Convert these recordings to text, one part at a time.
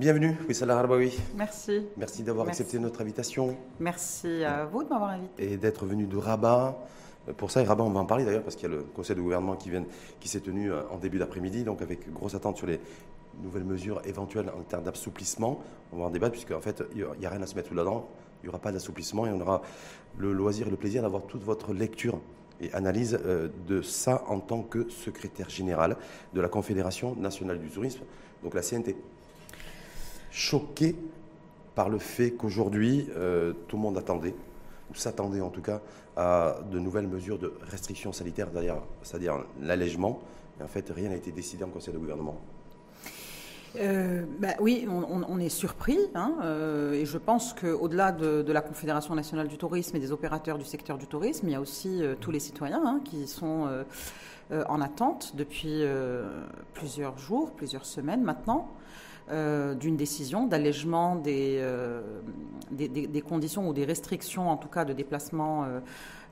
Bienvenue, Wissala Harbaoui. Merci. Merci d'avoir accepté notre invitation. Merci à vous de m'avoir invité. Et d'être venu de Rabat. Pour ça, et Rabat, on va en parler d'ailleurs, parce qu'il y a le conseil de gouvernement qui, vient, qui s'est tenu euh, en début d'après-midi, donc avec grosse attente sur les nouvelles mesures éventuelles en termes d'assouplissement. On va en débattre, puisqu'en en fait, il n'y a rien à se mettre là-dedans. Il n'y aura pas d'assouplissement et on aura le loisir et le plaisir d'avoir toute votre lecture et analyse euh, de ça en tant que secrétaire général de la Confédération nationale du tourisme, donc la CNT. Choqué par le fait qu'aujourd'hui, euh, tout le monde attendait, ou s'attendait en tout cas, à de nouvelles mesures de restrictions sanitaires, c'est-à-dire l'allègement. Et en fait, rien n'a été décidé en Conseil de gouvernement. Euh, bah oui, on, est surpris, hein, euh, et je pense qu'au-delà de, la Confédération nationale du tourisme et des opérateurs du secteur du tourisme, il y a aussi tous les citoyens hein, qui sont en attente depuis plusieurs jours, plusieurs semaines maintenant. D'une décision d'allègement des, des, conditions ou des restrictions, en tout cas de déplacement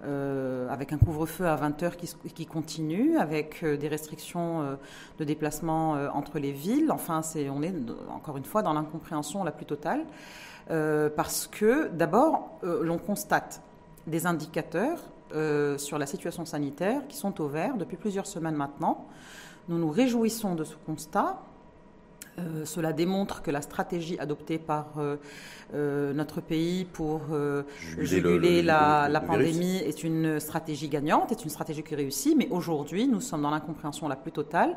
euh, avec un couvre-feu à 20 heures qui, continue, avec euh, des restrictions euh, de déplacement entre les villes. Enfin, c'est, on est encore une fois dans l'incompréhension la plus totale, parce que d'abord, l'on constate des indicateurs sur la situation sanitaire qui sont au vert depuis plusieurs semaines maintenant. Nous nous réjouissons de ce constat. Euh, cela démontre que la stratégie adoptée par euh, euh, notre pays pour juguler la, pandémie est une stratégie gagnante, est une stratégie qui réussit, mais aujourd'hui, nous sommes dans l'incompréhension la plus totale,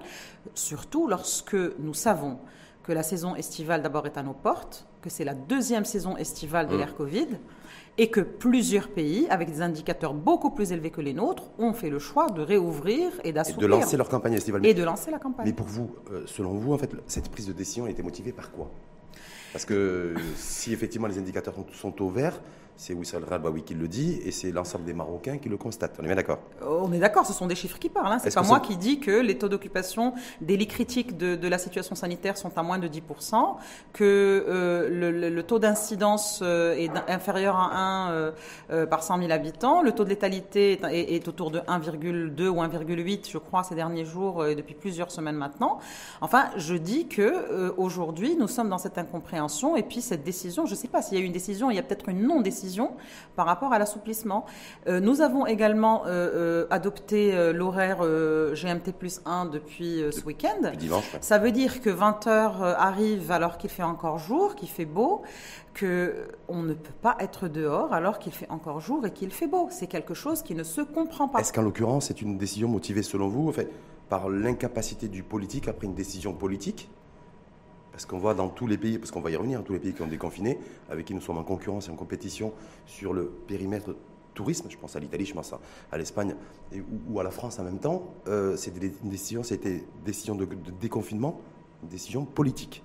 surtout lorsque nous savons que la saison estivale d'abord est à nos portes, que c'est la deuxième saison estivale de mmh. l'ère Covid, et que plusieurs pays, avec des indicateurs beaucoup plus élevés que les nôtres, ont fait le choix de réouvrir et d'assouplir. Et de lancer leur campagne estivale. Et de lancer la campagne. Mais pour vous, euh, selon vous, en fait, cette prise de décision a été motivée par quoi? Parce que si effectivement les indicateurs sont au vert, c'est Wissal Rabawi qui le dit et c'est l'ensemble des Marocains qui le constatent. On est bien d'accord? On est d'accord, ce sont des chiffres qui parlent. Hein. C'est pas moi qui dis que les taux d'occupation des lits critiques de, la situation sanitaire sont à moins de 10%, que euh, le, taux d'incidence euh, est inférieur à 1 euh, par 100 000 habitants, le taux de létalité est, autour de 1,2 ou 1,8, je crois, ces derniers jours et depuis plusieurs semaines maintenant. Enfin, je dis que aujourd'hui, nous sommes dans cette incompréhension et puis cette décision, je ne sais pas s'il y a eu une décision, il y a peut-être une non-décision par rapport à l'assouplissement. Euh, nous avons également euh, euh, adopté l'horaire GMT plus 1 depuis ce week-end. Ça veut dire que 20 heures arrivent alors qu'il fait encore jour, qu'il fait beau, qu'on ne peut pas être dehors alors qu'il fait encore jour et qu'il fait beau. C'est quelque chose qui ne se comprend pas. Est-ce qu'en l'occurrence, c'est une décision motivée selon vous? En fait, par l'incapacité du politique après une décision politique? Parce qu'on voit dans tous les pays, parce qu'on va y revenir, tous les pays qui ont déconfiné, avec qui nous sommes en concurrence et en compétition sur le périmètre tourisme, je pense à l'Italie, je pense à, l'Espagne ou, à la France en même temps, euh, c'est une décision, c'était décision de déconfinement, une décision politique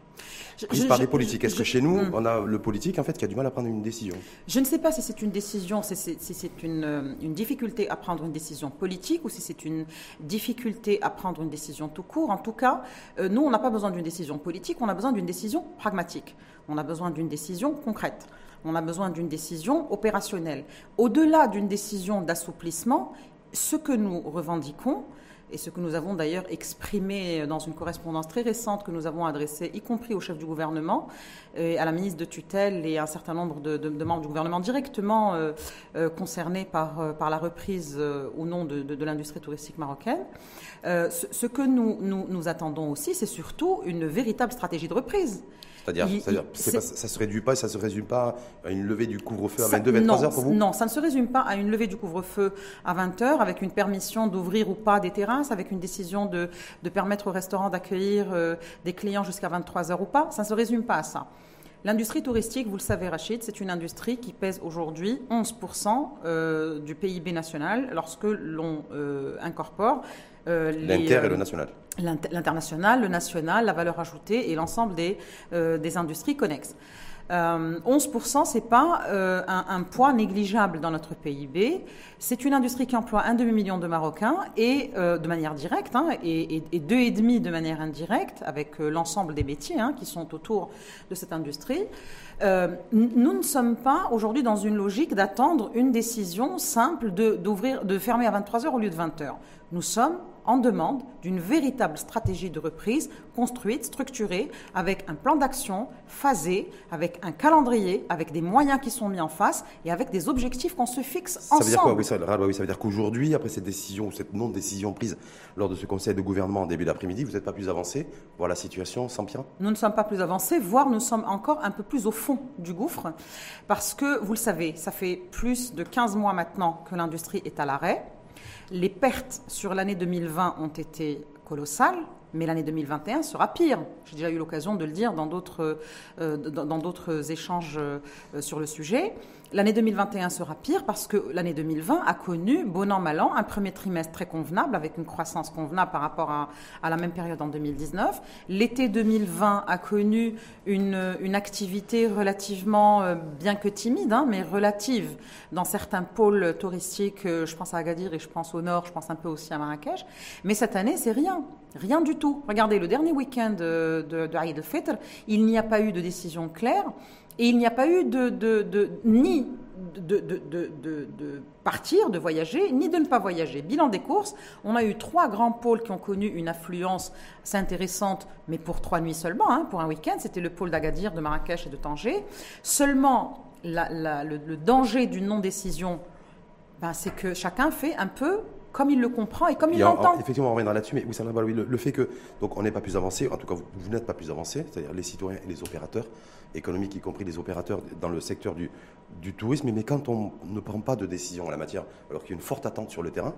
prise par les politiques. Est-ce que chez nous, on a le politique en fait qui a du mal à prendre une décision Je ne sais pas si c'est une décision, si c'est une, euh, une, difficulté à prendre une décision politique ou si c'est une difficulté à prendre une décision tout court. En tout cas, euh, nous, on n'a pas besoin d'une décision politique, on a besoin d'une décision pragmatique. On a besoin d'une décision concrète. On a besoin d'une décision opérationnelle. Au-delà d'une décision d'assouplissement, ce que nous revendiquons, et ce que nous avons d'ailleurs exprimé dans une correspondance très récente que nous avons adressée, y compris au chef du gouvernement, et à la ministre de tutelle et à un certain nombre de, membres du gouvernement directement euh, euh, concernés par, euh, par la reprise ou non de, l'industrie touristique marocaine. Ce, que nous, nous attendons aussi, c'est surtout une véritable stratégie de reprise. C'est-à-dire, ça ne se réduit pas, ça se résume pas à une levée du couvre-feu à 22, 23 heures pour vous? Non, ça ne se résume pas à une levée du couvre-feu à 20 heures avec une permission d'ouvrir ou pas des terrasses, avec une décision de, de permettre aux restaurants d'accueillir euh, des clients jusqu'à 23 heures ou pas. Ça ne se résume pas à ça. L'industrie touristique, vous le savez Rachid, c'est une industrie qui pèse aujourd'hui 11% euh, du PIB national lorsque l'on euh, incorpore L'inter et le national. L'international, le national, la valeur ajoutée et l'ensemble des, des industries connexes. 11%, ce n'est pas un, poids négligeable dans notre PIB. C'est une industrie qui emploie un demi-million de Marocains et de manière directe hein, et, et, deux et demi de manière indirecte avec l'ensemble des métiers hein, qui sont autour de cette industrie. nous ne sommes pas aujourd'hui dans une logique d'attendre une décision simple de, d'ouvrir, de fermer à 23 heures au lieu de 20 heures. Nous sommes en demande d'une véritable stratégie de reprise construite, structurée, avec un plan d'action phasé, avec un calendrier, avec des moyens qui sont mis en face et avec des objectifs qu'on se fixe ensemble. Ça veut dire quoi oui, ça, oui, ça veut dire qu'aujourd'hui, après cette décision, cette non-décision prise lors de ce conseil de gouvernement en début d'après-midi, vous n'êtes pas plus avancé Voir la situation sans pire Nous ne sommes pas plus avancés, voire nous sommes encore un peu plus au fond du gouffre, parce que, vous le savez, ça fait plus de 15 mois maintenant que l'industrie est à l'arrêt. Les pertes sur l'année 2020 ont été colossales, mais l'année 2021 sera pire. J'ai déjà eu l'occasion de le dire dans d'autres, euh, échanges euh, sur le sujet. L'année 2021 sera pire parce que l'année 2020 a connu, bon an, mal an, un premier trimestre très convenable, avec une croissance convenable par rapport à, la même période en 2019. L'été 2020 a connu une, activité relativement, euh, bien que timide, hein, mais relative dans certains pôles touristiques. Je pense à Agadir et je pense au nord, je pense un peu aussi à Marrakech. Mais cette année, c'est rien. Rien du tout. Regardez, le dernier week-end de, de, de al-Fitr, il n'y a pas eu de décision claire et il n'y a pas eu de, de ni de, de, partir, de voyager, ni de ne pas voyager. Bilan des courses, on a eu trois grands pôles qui ont connu une affluence assez intéressante, mais pour trois nuits seulement, hein, pour un week-end. C'était le pôle d'Agadir, de Marrakech et de Tanger. Seulement, le, danger d'une non-décision, ben, c'est que chacun fait un peu comme il le comprend et comme il l'entend. Effectivement, on reviendra là-dessus, mais oui, le, le, fait que donc on n'est pas plus avancé, en tout cas vous, vous n'êtes pas plus avancé, c'est-à-dire les citoyens et les opérateurs économiques, y compris les opérateurs dans le secteur du, tourisme, mais quand on ne prend pas de décision en la matière, alors qu'il y a une forte attente sur le terrain,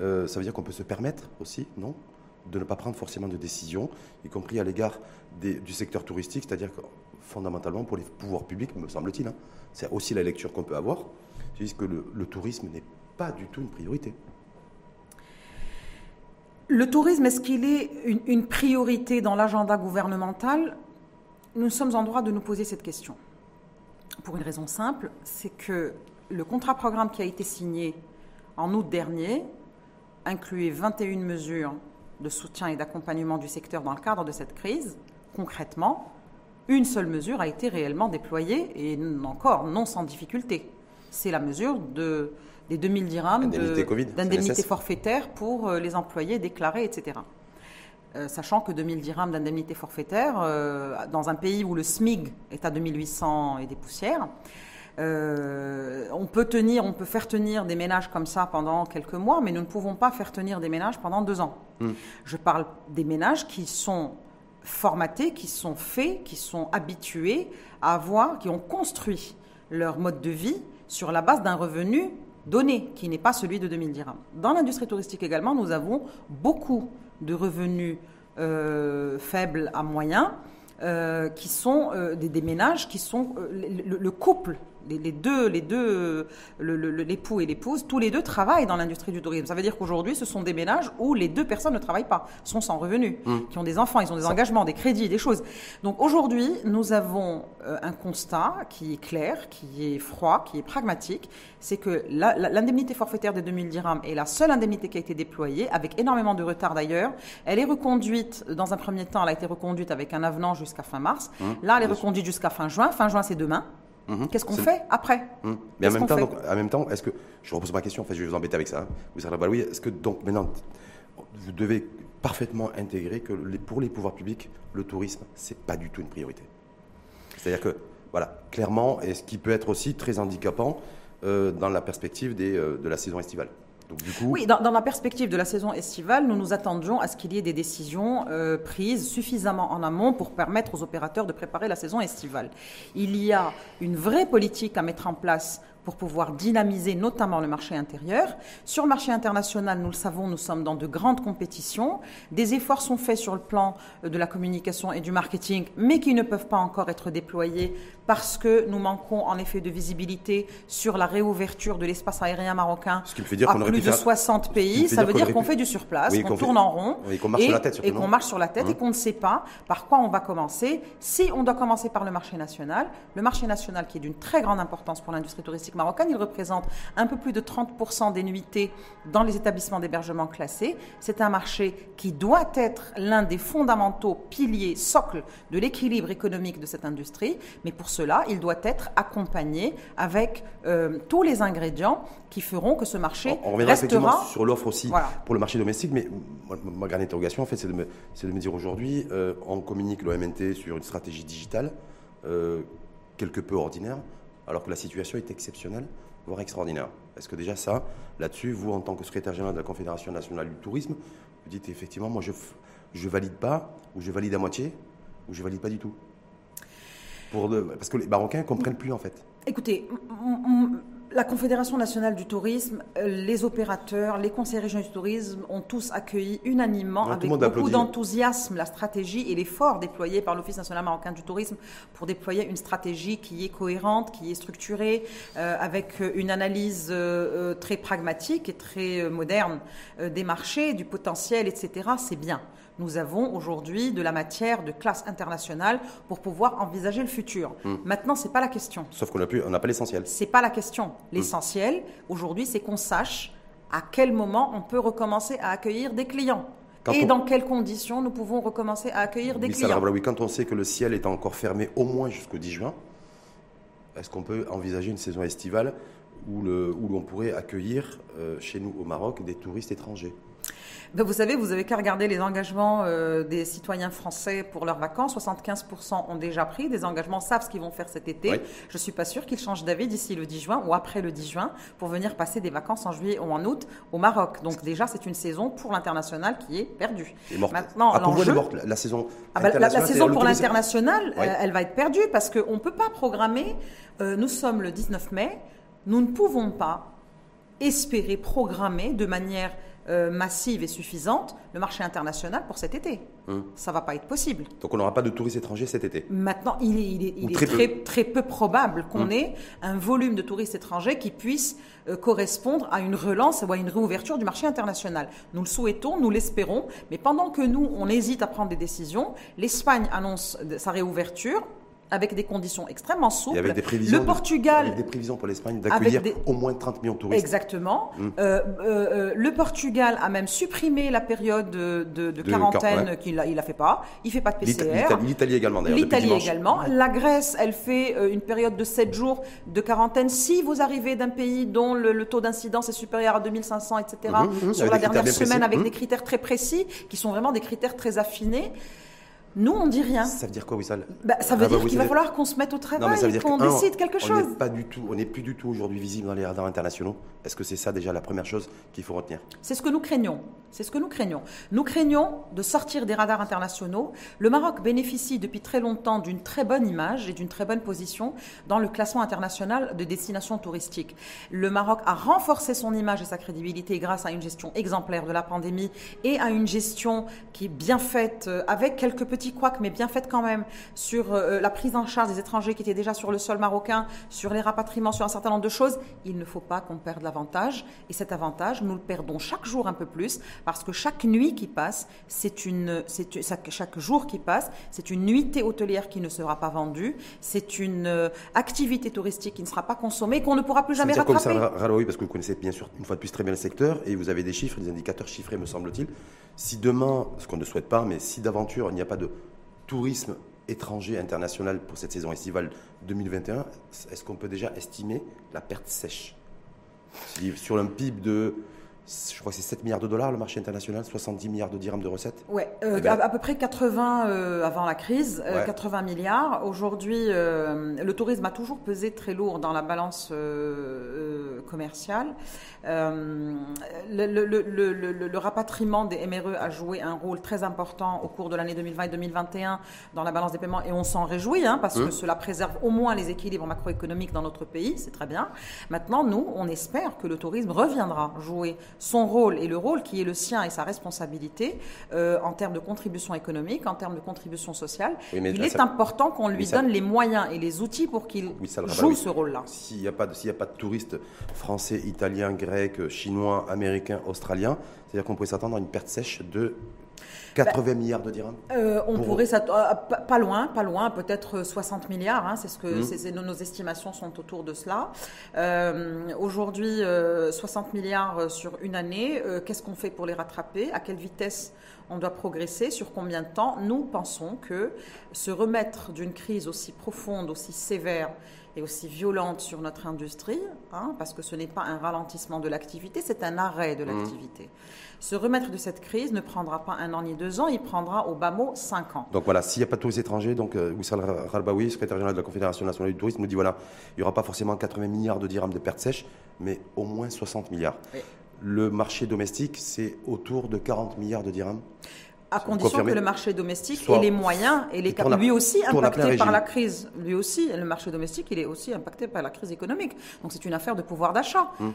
euh, ça veut dire qu'on peut se permettre aussi, non de ne pas prendre forcément de décision, y compris à l'égard du secteur touristique, c'est-à-dire que fondamentalement pour les pouvoirs publics, me semble-t-il, hein, c'est aussi la lecture qu'on peut avoir, c'est que le, le tourisme n'est pas du tout une priorité. Le tourisme, est-ce qu'il est une, priorité dans l'agenda gouvernemental? Nous sommes en droit de nous poser cette question. Pour une raison simple, c'est que le contrat programme qui a été signé en août dernier incluait 21 mesures de soutien et d'accompagnement du secteur dans le cadre de cette crise. Concrètement, une seule mesure a été réellement déployée et encore non sans difficulté. C'est la mesure de des 2000 dirhams d'indemnité forfaitaire pour euh, les employés déclarés, etc. Euh, sachant que 2000 dirhams d'indemnité forfaitaire, euh, dans un pays où le SMIG est à 2800 et des poussières, on peut tenir, on peut faire tenir des ménages comme ça pendant quelques mois, mais nous ne pouvons pas faire tenir des ménages pendant deux ans. Hmm. Je parle des ménages qui sont formatés, qui sont faits, qui sont habitués à avoir, qui ont construit leur mode de vie sur la base d'un revenu donné, qui n'est pas celui de 2000 dirhams. Dans l'industrie touristique également, nous avons beaucoup de revenus euh, faibles à moyens, euh, qui sont euh, des, ménages qui sont le, couple les, deux, les deux, l'époux et l'épouse, tous les deux travaillent dans l'industrie du tourisme. Ça veut dire qu'aujourd'hui, ce sont des ménages où les deux personnes ne travaillent pas, sont sans revenus, mmh. qui ont des enfants, ils ont des engagements, des crédits, des choses. Donc aujourd'hui, nous avons euh, un constat qui est clair, qui est froid, qui est pragmatique, c'est que l'indemnité forfaitaire des 2000 dirhams est la seule indemnité qui a été déployée, avec énormément de retard d'ailleurs. Elle est reconduite, dans un premier temps, elle a été reconduite avec un avenant jusqu'à fin mars. Mmh. Là, elle est reconduite jusqu'à fin juin. Fin juin, c'est demain. Mhm. Qu'est-ce qu'on fait après? Mhm. Mais en même, temps, en même temps, est-ce que je repose ma question, en fait, je vais vous embêter avec ça. Hein. Vous savez, oui, est-ce que donc maintenant vous devez parfaitement intégrer que pour les pouvoirs publics, le tourisme c'est pas du tout une priorité? C'est-à-dire que voilà, clairement, et ce qui peut être aussi très handicapant euh, dans la perspective des, euh, de la saison estivale. Oui, dans, la perspective de la saison estivale, nous nous attendions à ce qu'il y ait des décisions euh, prises suffisamment en amont pour permettre aux opérateurs de préparer la saison estivale. Il y a une vraie politique à mettre en place pour pouvoir dynamiser notamment le marché intérieur. Sur le marché international, nous le savons, nous sommes dans de grandes compétitions. Des efforts sont faits sur le plan euh, de la communication et du marketing, mais qui ne peuvent pas encore être déployés parce que nous manquons en effet de visibilité sur la réouverture de l'espace aérien marocain Ce qui fait dire à plus de 60 pays. Ça veut dire qu'on fait du surplace, qu'on tourne en rond et qu'on marche sur la tête, et qu'on marche sur la tête et hein qu'on ne sait pas par quoi on va commencer. Si on doit commencer par le marché national, le marché national qui est d'une très grande importance pour l'industrie touristique marocaine. Il représente un peu plus de 30% des nuitées dans les établissements d'hébergement classés. C'est un marché qui doit être l'un des fondamentaux piliers, socles de l'équilibre économique de cette industrie. Mais pour cela, il doit être accompagné avec euh, tous les ingrédients qui feront que ce marché on, on reviendra restera... effectivement sur l'offre aussi pour le marché domestique, mais ma, grande interrogation, en fait, c'est de, de, me dire aujourd'hui, euh, on communique l'OMNT sur une stratégie digitale euh, quelque peu ordinaire, alors que la situation est exceptionnelle, voire extraordinaire. Est-ce que déjà ça, là-dessus, vous, en tant que secrétaire général de la Confédération nationale du tourisme, vous dites effectivement, moi, je ne valide pas, ou je valide à moitié, ou je valide pas du tout? Parce que les Marocains ne comprennent plus, en fait. Écoutez, la Confédération nationale du tourisme, euh, les opérateurs, les conseils régionaux du tourisme ont tous accueilli unanimement avec beaucoup d'enthousiasme la stratégie et l'effort déployé par l'Office national marocain du tourisme pour déployer une stratégie qui est cohérente, qui est structurée, euh, avec une analyse euh, très pragmatique et très moderne des marchés, du potentiel, etc. C'est bien nous avons aujourd'hui de la matière de classe internationale pour pouvoir envisager le futur. Hmm. Maintenant, ce n'est pas la question. Sauf qu'on n'a pas l'essentiel. Ce n'est pas la question. Hmm. L'essentiel, aujourd'hui, c'est qu'on sache à quel moment on peut recommencer à accueillir des clients. et dans quelles conditions nous pouvons recommencer à accueillir des clients. oui, quand on sait que le ciel est encore fermé au moins jusqu'au 10 juin, est-ce qu'on peut envisager une saison estivale où, où l'on pourrait accueillir euh, chez nous au Maroc des touristes étrangers? Ben, vous savez, vous avez qu'à regarder les engagements euh, des citoyens français pour leurs vacances. 75% ont déjà pris des engagements, savent ce qu'ils vont faire cet été. Je ne suis pas sûre qu'ils changent d'avis d'ici le 10 juin ou après le 10 juin pour venir passer des vacances en juillet ou en août au Maroc. Donc déjà, c'est une saison pour l'international qui est perdue. Maintenant, ah, l'enjeu, la saison, ah, bah, la, saison pour l'international, euh, elle va être perdue parce qu'on ne peut pas programmer. Euh, nous sommes le 19 mai. Nous ne pouvons pas espérer programmer de manière euh, massive et suffisante le marché international pour cet été. Hum. Ça ne va pas être possible. Donc on n'aura pas de touristes étrangers cet été Maintenant, il est, très, très, peu. probable qu'on hum. ait un volume de touristes étrangers qui puisse euh, correspondre à une relance ou à une réouverture du marché international. Nous le souhaitons, nous l'espérons, mais pendant que nous, on hésite à prendre des décisions, l'Espagne annonce sa réouverture, avec des conditions extrêmement souples. avec des prévisions le Portugal, avec des prévisions pour l'Espagne d'accueillir au moins 30 millions de touristes. Exactement. Hum. Euh, euh, euh, le Portugal a même supprimé la période de, de, quarantaine qu'il il a fait pas. Il fait pas de PCR. L'Italie également d'ailleurs. L'Italie également. La Grèce, elle fait une période de 7 jours de quarantaine si vous arrivez d'un pays dont le, taux d'incidence est supérieur à 2500, etc. Hum, hum, sur la dernière semaine avec des critères très précis qui sont vraiment des critères très affinés. Nous, on dit rien. Ça veut dire quoi, Wissal bah, Ça veut ah, dire bah, qu'il va falloir qu'on se mette au travail, qu'on décide quelque chose. On n'est pas du tout, on n'est plus du tout aujourd'hui visible dans les radars internationaux. Est-ce que c'est ça déjà la première chose qu'il faut retenir? C'est ce que nous craignons. C'est ce que nous craignons. Nous craignons de sortir des radars internationaux. Le Maroc bénéficie depuis très longtemps d'une très bonne image et d'une très bonne position dans le classement international de destinations touristiques. Le Maroc a renforcé son image et sa crédibilité grâce à une gestion exemplaire de la pandémie et à une gestion qui est bien faite euh, avec quelques petits quoique, mais bien faite quand même, sur euh, la prise en charge des étrangers qui étaient déjà sur le sol marocain, sur les rapatriements, sur un certain nombre de choses, il ne faut pas qu'on perde l'avantage. Et cet avantage, nous le perdons chaque jour un peu plus, parce que chaque nuit qui passe, c'est une, c'est chaque jour qui passe, c'est une nuitée hôtelière qui ne sera pas vendue, c'est une euh, activité touristique qui ne sera pas consommée, qu'on ne pourra plus jamais rattraper. Comme ça, parce que vous connaissez bien sûr une fois de plus très bien le secteur, et vous avez des chiffres, des indicateurs chiffrés, me semble-t-il. Si demain, ce qu'on ne souhaite pas, mais si d'aventure il n'y a pas de tourisme étranger international pour cette saison estivale 2021, est-ce qu'on peut déjà estimer la perte sèche? Sur un PIB de je crois que c'est 7 milliards de dollars le marché international, 70 milliards de dirhams de recettes. Oui, euh, eh ben, à, peu près 80 euh, avant la crise, 80 euh, milliards. Aujourd'hui, le tourisme a toujours pesé très lourd dans la balance commerciale. Le, le, rapatriement des MRE a joué un rôle très important au cours de l'année 2020 et 2021 dans la balance des paiements et on s'en réjouit hein, parce que cela préserve au moins les équilibres macroéconomiques dans notre pays, c'est très bien. Maintenant, nous, on espère que le tourisme reviendra jouer son rôle et le rôle qui est le sien et sa responsabilité euh, en termes de contribution économique, en termes de contribution sociale. il est important qu'on lui donne les moyens et les outils pour qu'il joue ce rôle-là. S'il n'y a, pas de, a pas de touristes français, italiens, grecs, chinois, américains, australiens, c'est-à-dire qu'on pourrait s'attendre à une perte sèche de 80 milliards de dirhams euh, On pourrait, euh, pas loin, pas loin, peut-être 60 milliards. Hein, c'est ce que mmh. nos, estimations sont autour de cela. Euh, aujourd'hui, 60 milliards sur une année. Qu'est-ce qu'on fait pour les rattraper? À quelle vitesse on doit progresser? Sur combien de temps? Nous pensons que se remettre d'une crise aussi profonde, aussi sévère et aussi violente sur notre industrie, hein, parce que ce n'est pas un ralentissement de l'activité, c'est un arrêt de mmh. Se remettre de cette crise ne prendra pas un an ni deux ans, il prendra au bas mot cinq ans. Donc voilà, s'il n'y a pas de touristes étrangers, donc euh, Wissal Ralbaoui, secrétaire général de la Confédération nationale du tourisme, nous dit voilà, il n'y aura pas forcément 80 milliards de dirhams de pertes sèches, mais au moins 60 milliards. Le marché domestique, c'est autour de 40 milliards de dirhams à condition que le marché domestique ait les moyens et les lui aussi impacté par la crise. Lui aussi, le marché domestique, il est aussi impacté par la crise économique. Donc c'est une affaire de pouvoir d'achat. Hum.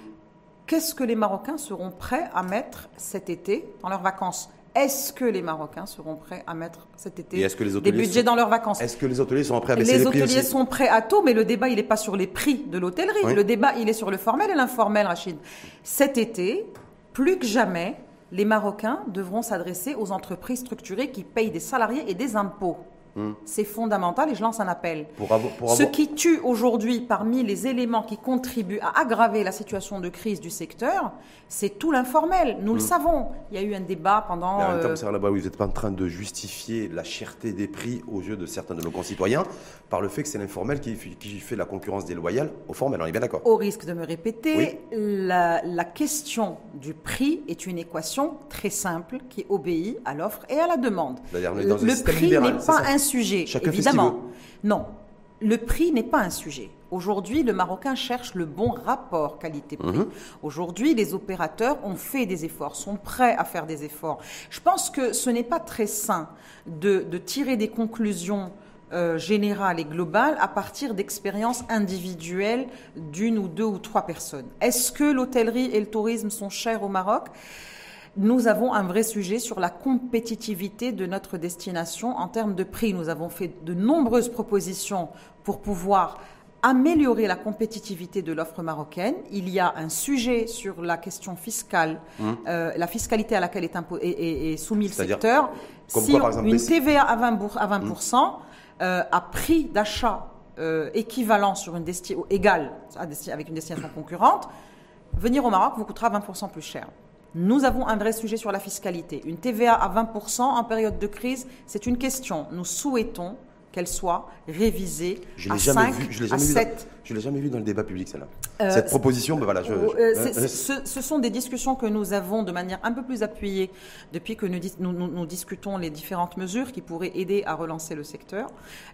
Qu'est-ce que les Marocains seront prêts à mettre cet été dans leurs vacances est-ce que les Marocains seront prêts à mettre cet été des budgets dans leurs vacances Est-ce que les hôteliers sont prêts à baisser les, les prix Les hôteliers sont prêts à tout, mais le débat, il n'est pas sur les prix de l'hôtellerie. Le débat, il est sur le formel et l'informel, Rachid. Cet été, plus que jamais, les Marocains devront s'adresser aux entreprises structurées qui payent des salariés et des impôts. C'est fondamental et je lance un appel. Ce qui tue aujourd'hui parmi les éléments qui contribuent à aggraver la situation de crise du secteur, c'est tout l'informel. Nous le hmm. savons. Il y a eu un débat pendant. Mais en même temps, euh, vous n'êtes pas en train de justifier la cherté des prix aux yeux de certains de nos concitoyens par le fait que c'est l'informel qui, fait la concurrence déloyale au formel. On est bien d'accord. Au risque de me répéter, la, la du prix est une équation très simple qui obéit à l'offre et à la demande. Le prix n'est pas sujet, évidemment. Non, le prix n'est pas un sujet. Aujourd'hui, le Marocain cherche le bon rapport qualité-prix. Mhm. Aujourd'hui, les opérateurs ont fait des efforts, sont prêts à faire des efforts. Je pense que ce n'est pas très sain de, tirer des conclusions euh, générales et globales à partir d'expériences individuelles d'une ou deux ou trois personnes. Est-ce que l'hôtellerie et le tourisme sont chers au Maroc? Nous avons un vrai sujet sur la compétitivité de notre destination en termes de prix. Nous avons fait de nombreuses propositions pour pouvoir améliorer la compétitivité de l'offre marocaine. Il y a un sujet sur la question fiscale, mmh. euh, la fiscalité à laquelle est, soumis le secteur. si une TVA à 20%, à, 20 mmh. euh, à prix d'achat euh, équivalent sur une destination égale avec une destination concurrente, venir au Maroc vous coûtera 20% plus cher. Nous avons un vrai sujet sur la fiscalité. Une TVA à 20% en période de crise, c'est une question. Nous souhaitons qu'elle soit révisée je à 5, vu, je à 7. Je ne l'ai jamais vu dans le débat public, celle-là. Euh, Cette proposition, ben voilà. Je, euh, ce, sont des discussions que nous avons de manière un peu plus appuyée depuis que nous, nous, discutons les différentes mesures qui pourraient aider à relancer le secteur.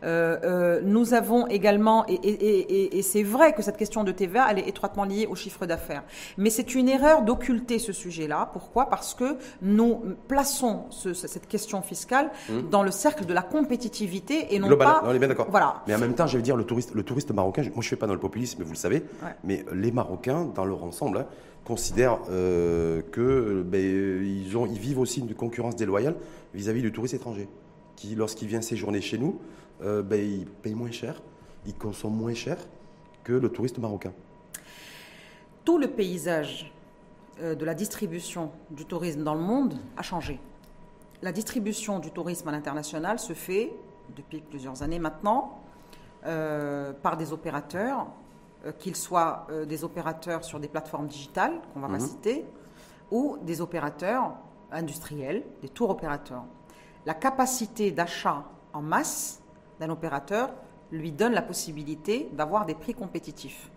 Euh, nous avons également, et, et c'est vrai que cette question de TVA, elle est étroitement liée au chiffre d'affaires. Mais c'est une erreur d'occulter ce sujet-là. Pourquoi? Parce que nous plaçons cette question fiscale mmh. dans le cercle de la compétitivité et non pas. on est bien d'accord. Voilà. Mais en même temps, je veux dire, le touriste, le touriste marocain, moi je suis pas dans le populisme, vous le savez, mais les Marocains, dans leur ensemble, hein, considèrent euh, que ben, ils, vivent aussi une concurrence déloyale vis-à-vis du touriste étranger, qui, lorsqu'il vient séjourner chez nous, euh, ben, il paye moins cher, il consomme moins cher que le touriste marocain. Tout le paysage euh, de la distribution du tourisme dans le monde a changé. La distribution du tourisme à l'international se fait depuis plusieurs années maintenant par des opérateurs, euh, qu'ils soient euh, des opérateurs sur des plateformes digitales, qu'on va pas mhm. citer, ou des opérateurs industriels, des tours opérateurs. La capacité d'achat en masse d'un opérateur lui donne la possibilité d'avoir des prix compétitifs.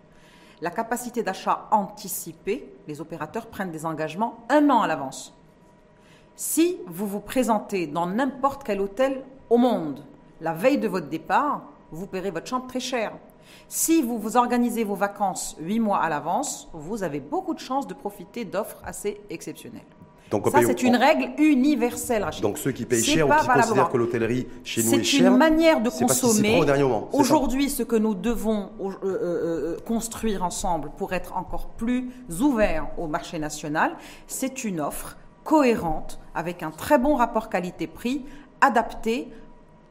La capacité d'achat anticipée, les opérateurs prennent des engagements un an à l'avance. Si vous vous présentez dans n'importe quel hôtel au monde la veille de votre départ, vous paierez votre chambre très cher. Si vous vous organisez vos vacances huit mois à l'avance, vous avez beaucoup de chances de profiter d'offres assez exceptionnelles. Donc, ça, c'est une règle universelle, Donc ceux qui payent cher ou qui considèrent que l'hôtellerie chez nous est chère, c'est une manière de consommer. Aujourd'hui, ce que nous devons euh, euh, euh, construire ensemble pour être encore plus ouverts au marché national, c'est une offre cohérente avec un très bon rapport qualité-prix adapté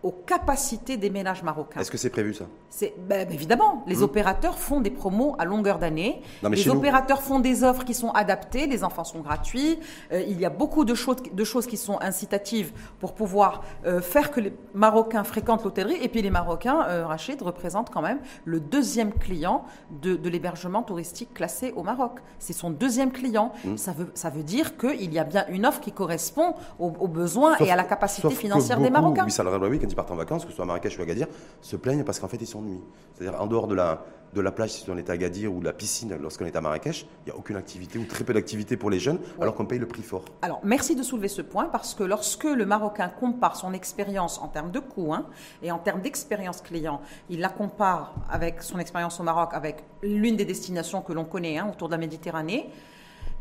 aux capacités des ménages marocains. Est-ce que c'est prévu ça? C'est ben, évidemment. Les Mmh. opérateurs font des promos à longueur d'année. Les nous- opérateurs font des offres qui sont adaptées. Les enfants sont gratuits. Euh, il y a beaucoup de choses, de choses qui sont incitatives pour pouvoir euh, faire que les Marocains fréquentent l'hôtellerie. Et puis les Marocains, euh, Rachid, représentent quand même le deuxième client de, de l'hébergement touristique classé au Maroc. C'est son deuxième client. Mmh. Ça, veut, ça veut dire qu'il y a bien une offre qui correspond aux, aux besoins Sauf- et à la capacité financière des Marocains. Oui, ça le oui, quand ils partent en vacances, que ce soit à Marrakech ou à Agadir, se plaignent parce qu'en fait ils C'est-à-dire en dehors de la, de la plage, si on est à Agadir, ou de la piscine lorsqu'on est à Marrakech, il n'y a aucune activité ou très peu d'activité pour les jeunes, alors qu'on paye le prix fort. Alors, merci de soulever ce point parce que lorsque le Marocain compare son expérience en termes de coûts hein, et en termes d'expérience client, il la compare avec son expérience au Maroc, avec l'une des destinations que l'on connaît hein, autour de la Méditerranée,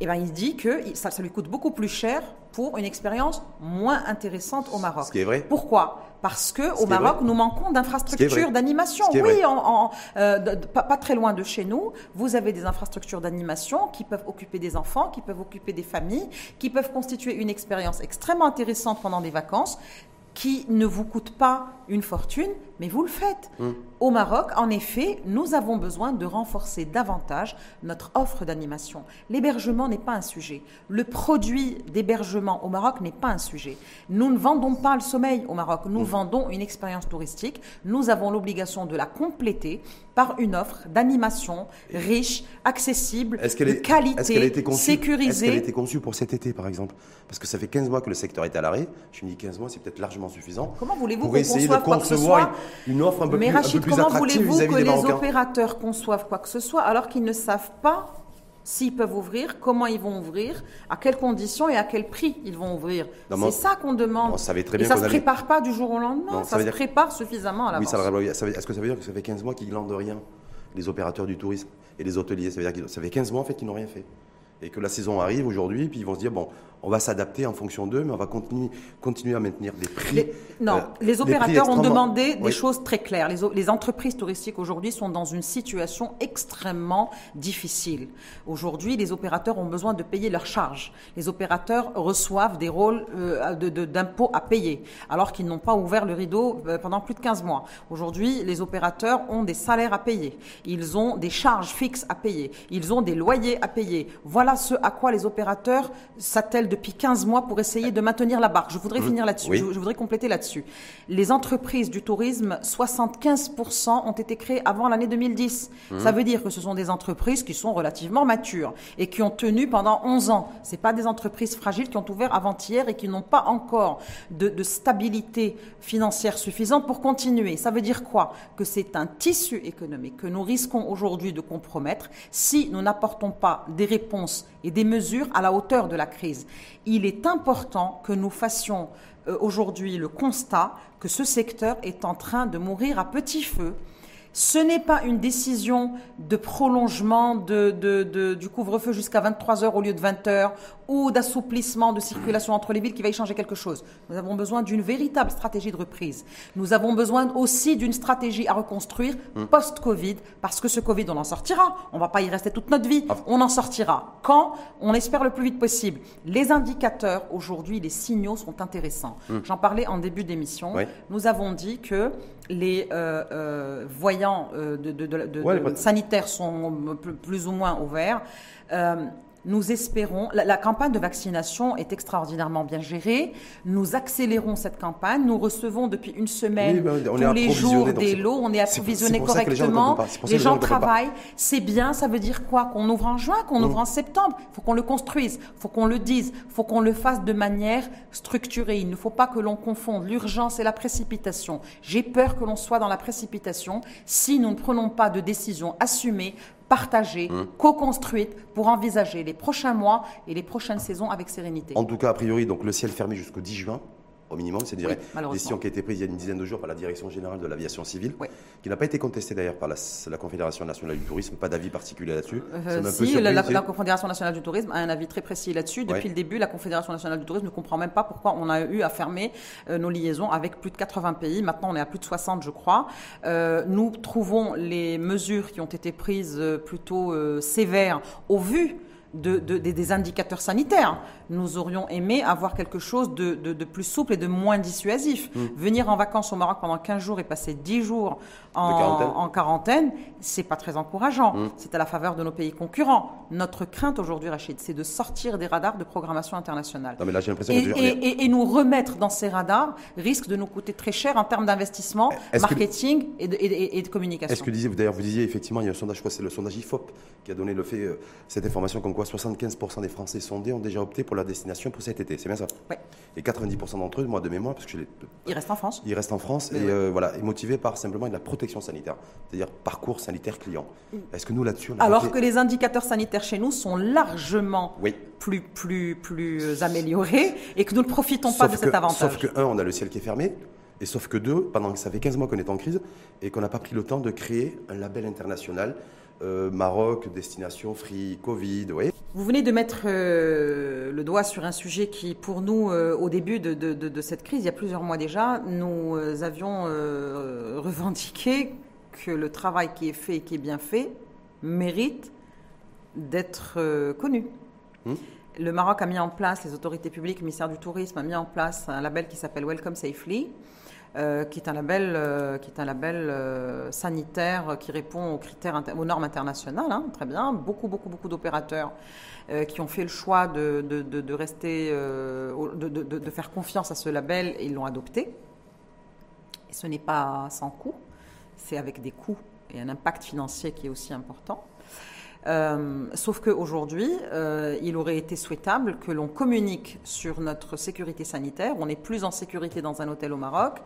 eh ben, il dit que ça lui coûte beaucoup plus cher pour une expérience moins intéressante au Maroc. Ce qui est vrai. Pourquoi? Parce que au Maroc, vrai. nous manquons d'infrastructures d'animation. Oui, vrai. en- en- euh, de- de- pas, pas très loin de chez nous, vous avez des infrastructures d'animation qui peuvent occuper des enfants, qui peuvent occuper des familles, qui peuvent constituer une expérience extrêmement intéressante pendant des vacances qui ne vous coûte pas une fortune, mais vous le faites. Hum. Au Maroc, en effet, nous avons besoin de renforcer davantage notre offre d'animation. L'hébergement n'est pas un sujet. Le produit d'hébergement au Maroc n'est pas un sujet. Nous ne vendons pas le sommeil au Maroc. Hum. Nous vendons une expérience touristique. Nous avons l'obligation de la compléter par une offre d'animation riche, accessible, de est- qualité, est-ce qu'elle a été conçue Est-ce sécurisée. qu'elle a été conçue pour cet été, par exemple? Parce que ça fait 15 mois que le secteur est à l'arrêt. Je me dis 15 mois, c'est peut-être largement suffisant. Comment voulez-vous qu'on essayer de conçoive quoi que ce concevoir soit une, offre un peu Mais plus, un peu Rachid, comment voulez-vous que les opérateurs conçoivent quoi que ce soit alors qu'ils ne savent pas s'ils peuvent ouvrir, comment ils vont ouvrir, à quelles conditions et à quel prix ils vont ouvrir mais C'est ça qu'on demande. on savait très et bien ça qu'on se allait- prépare pas du jour au lendemain, Non, ça, se dire- prépare suffisamment à Oui, l'avance. ça, le- ça veut- est-ce que ça veut dire que ça fait 15 mois qu'ils glandent rien Les opérateurs du tourisme et les hôteliers, ça veut dire que ça fait 15 mois en fait qu'ils n'ont rien fait. Et que la saison arrive aujourd'hui, puis ils vont se dire, bon, on va s'adapter en fonction d'eux, mais on va continuer, continuer à maintenir des prix. Les- non, euh, les opérateurs ont demandé des Oui. choses très claires. Les, entreprises touristiques aujourd'hui sont dans une situation extrêmement difficile. Aujourd'hui, les opérateurs ont besoin de payer leurs charges. Les opérateurs reçoivent des rôles euh, de- de- d'impôts à payer, alors qu'ils n'ont pas ouvert le rideau euh, pendant plus de 15 mois. Aujourd'hui, les opérateurs ont des salaires à payer. Ils ont des charges fixes à payer. Ils ont des loyers à payer. Voilà ce à quoi les opérateurs s'attellent depuis 15 mois pour essayer de maintenir la barque. Je voudrais finir là-dessus. Oui. Je- je voudrais compléter là-dessus. Les entreprises du tourisme, 75% ont été créées avant l'année 2010. Ça veut dire que ce sont des entreprises qui sont relativement matures et qui ont tenu pendant 11 ans. C'est pas des entreprises fragiles qui ont ouvert avant-hier et qui n'ont pas encore de, de stabilité financière suffisante pour continuer. Ça veut dire quoi? Que c'est un tissu économique que nous risquons aujourd'hui de compromettre si nous n'apportons pas des réponses et des mesures à la hauteur de la crise. Il est important que nous fassions euh, aujourd'hui le constat que ce secteur est en train de mourir à petit feu. Ce n'est pas une décision de prolongement du couvre-feu jusqu'à 23 heures au lieu de 20 heures ou d'assouplissement de circulation entre les villes qui va y changer quelque chose. Nous avons besoin d'une véritable stratégie de reprise. Nous avons besoin aussi d'une stratégie à reconstruire post-Covid parce que ce Covid, on en sortira. On ne va pas y rester toute notre vie. On en sortira. Quand? On espère le plus vite possible. Les indicateurs, aujourd'hui, les signaux sont intéressants. J'en parlais en début d'émission. Oui. Nous avons dit que les euh, euh, voyants euh, de, de- de- Ouais, sanitaires sont plus, plus ou moins ouverts. Nous espérons, la, la campagne de vaccination est extraordinairement bien gérée. Nous accélérons cette campagne. Nous recevons depuis une semaine, Oui, ben, tous les jours, des lots. On est approvisionné correctement. Les gens travaillent. C'est bien. Ça veut dire quoi? Qu'on ouvre en juin, qu'on ouvre en septembre. Il faut qu'on le construise. Il faut qu'on le dise. Il faut qu'on le fasse de manière structurée. Il ne faut pas que l'on confonde l'urgence et la précipitation. J'ai peur que l'on soit dans la précipitation si nous ne prenons pas de décisions assumées, partagées, Hum. co-construites pour envisager les prochains mois et les prochaines saisons avec sérénité. En tout cas, a priori, donc le ciel fermé jusqu'au 10 juin, au minimum. C'est une Oui, malheureusement. décision qui a été prise il y a une dizaine de jours par la Direction générale de l'aviation civile, Oui. qui n'a pas été contestée d'ailleurs par la, la Confédération nationale du tourisme. Pas d'avis particulier là-dessus. Euh, si, surpris, la, la-. Confédération nationale du tourisme a un avis très précis là-dessus. Depuis Ouais. le début, la Confédération nationale du tourisme ne comprend même pas pourquoi on a eu à fermer euh, nos liaisons avec plus de 80 pays. Maintenant, on est à plus de 60, je crois. Euh, nous trouvons les mesures qui ont été prises euh, plutôt sévères au vu de, des indicateurs sanitaires. Nous aurions aimé avoir quelque chose de, plus souple et de moins dissuasif. Hmm. Venir en vacances au Maroc pendant 15 jours et passer 10 jours en quarantaine, c'est pas très encourageant. Hmm. C'est à la faveur de nos pays concurrents. Notre crainte aujourd'hui, Rachid, c'est de sortir des radars de programmation internationale. Non, mais là, j'ai l'impression et, et, et, nous remettre dans ces radars risque de nous coûter très cher en termes d'investissement, marketing et, de, communication. Est-ce que d'ailleurs, vous disiez effectivement, il y a un sondage, je crois c'est le sondage IFOP qui a donné le fait, euh, cette information comme quoi 75% des Français sondés ont déjà opté pour la destination pour cet été. C'est bien ça Oui. Et 90% d'entre eux, moi de mémoire, parce que je les... Ils restent en France. Ils restent en France et euh, voilà, et motivés par simplement de la protection sanitaire, c'est-à-dire parcours sanitaire client. Mm. Est-ce que nous là-dessus, alors que les indicateurs sanitaires chez nous sont largement plus plus plus améliorés et que nous ne profitons pas de cet avantage. Sauf que un, on a le ciel qui est fermé. Et sauf que deux, pendant que ça fait 15 mois qu'on est en crise et qu'on n'a pas pris le temps de créer un label international euh, Maroc, destination free Covid, vous voyez Vous venez de mettre euh, le doigt sur un sujet qui, pour nous, euh, au début de, cette crise, il y a plusieurs mois déjà, nous avions revendiqué que le travail qui est fait et qui est bien fait mérite d'être connu. Hmm. Le Maroc a mis en place, les autorités publiques, le ministère du Tourisme a mis en place un label qui s'appelle Welcome Safely, euh, qui est un label, euh, qui est un label euh, sanitaire qui répond aux critères, aux normes internationales. Hein, très bien. Beaucoup, beaucoup, beaucoup d'opérateurs qui ont fait le choix de, de, de, rester, de, faire confiance à ce label et ils l'ont adopté. Et ce n'est pas sans coût. C'est avec des coûts et un impact financier qui est aussi important. Euh, sauf qu'aujourd'hui, euh, il aurait été souhaitable que l'on communique sur notre sécurité sanitaire. On est plus en sécurité dans un hôtel au Maroc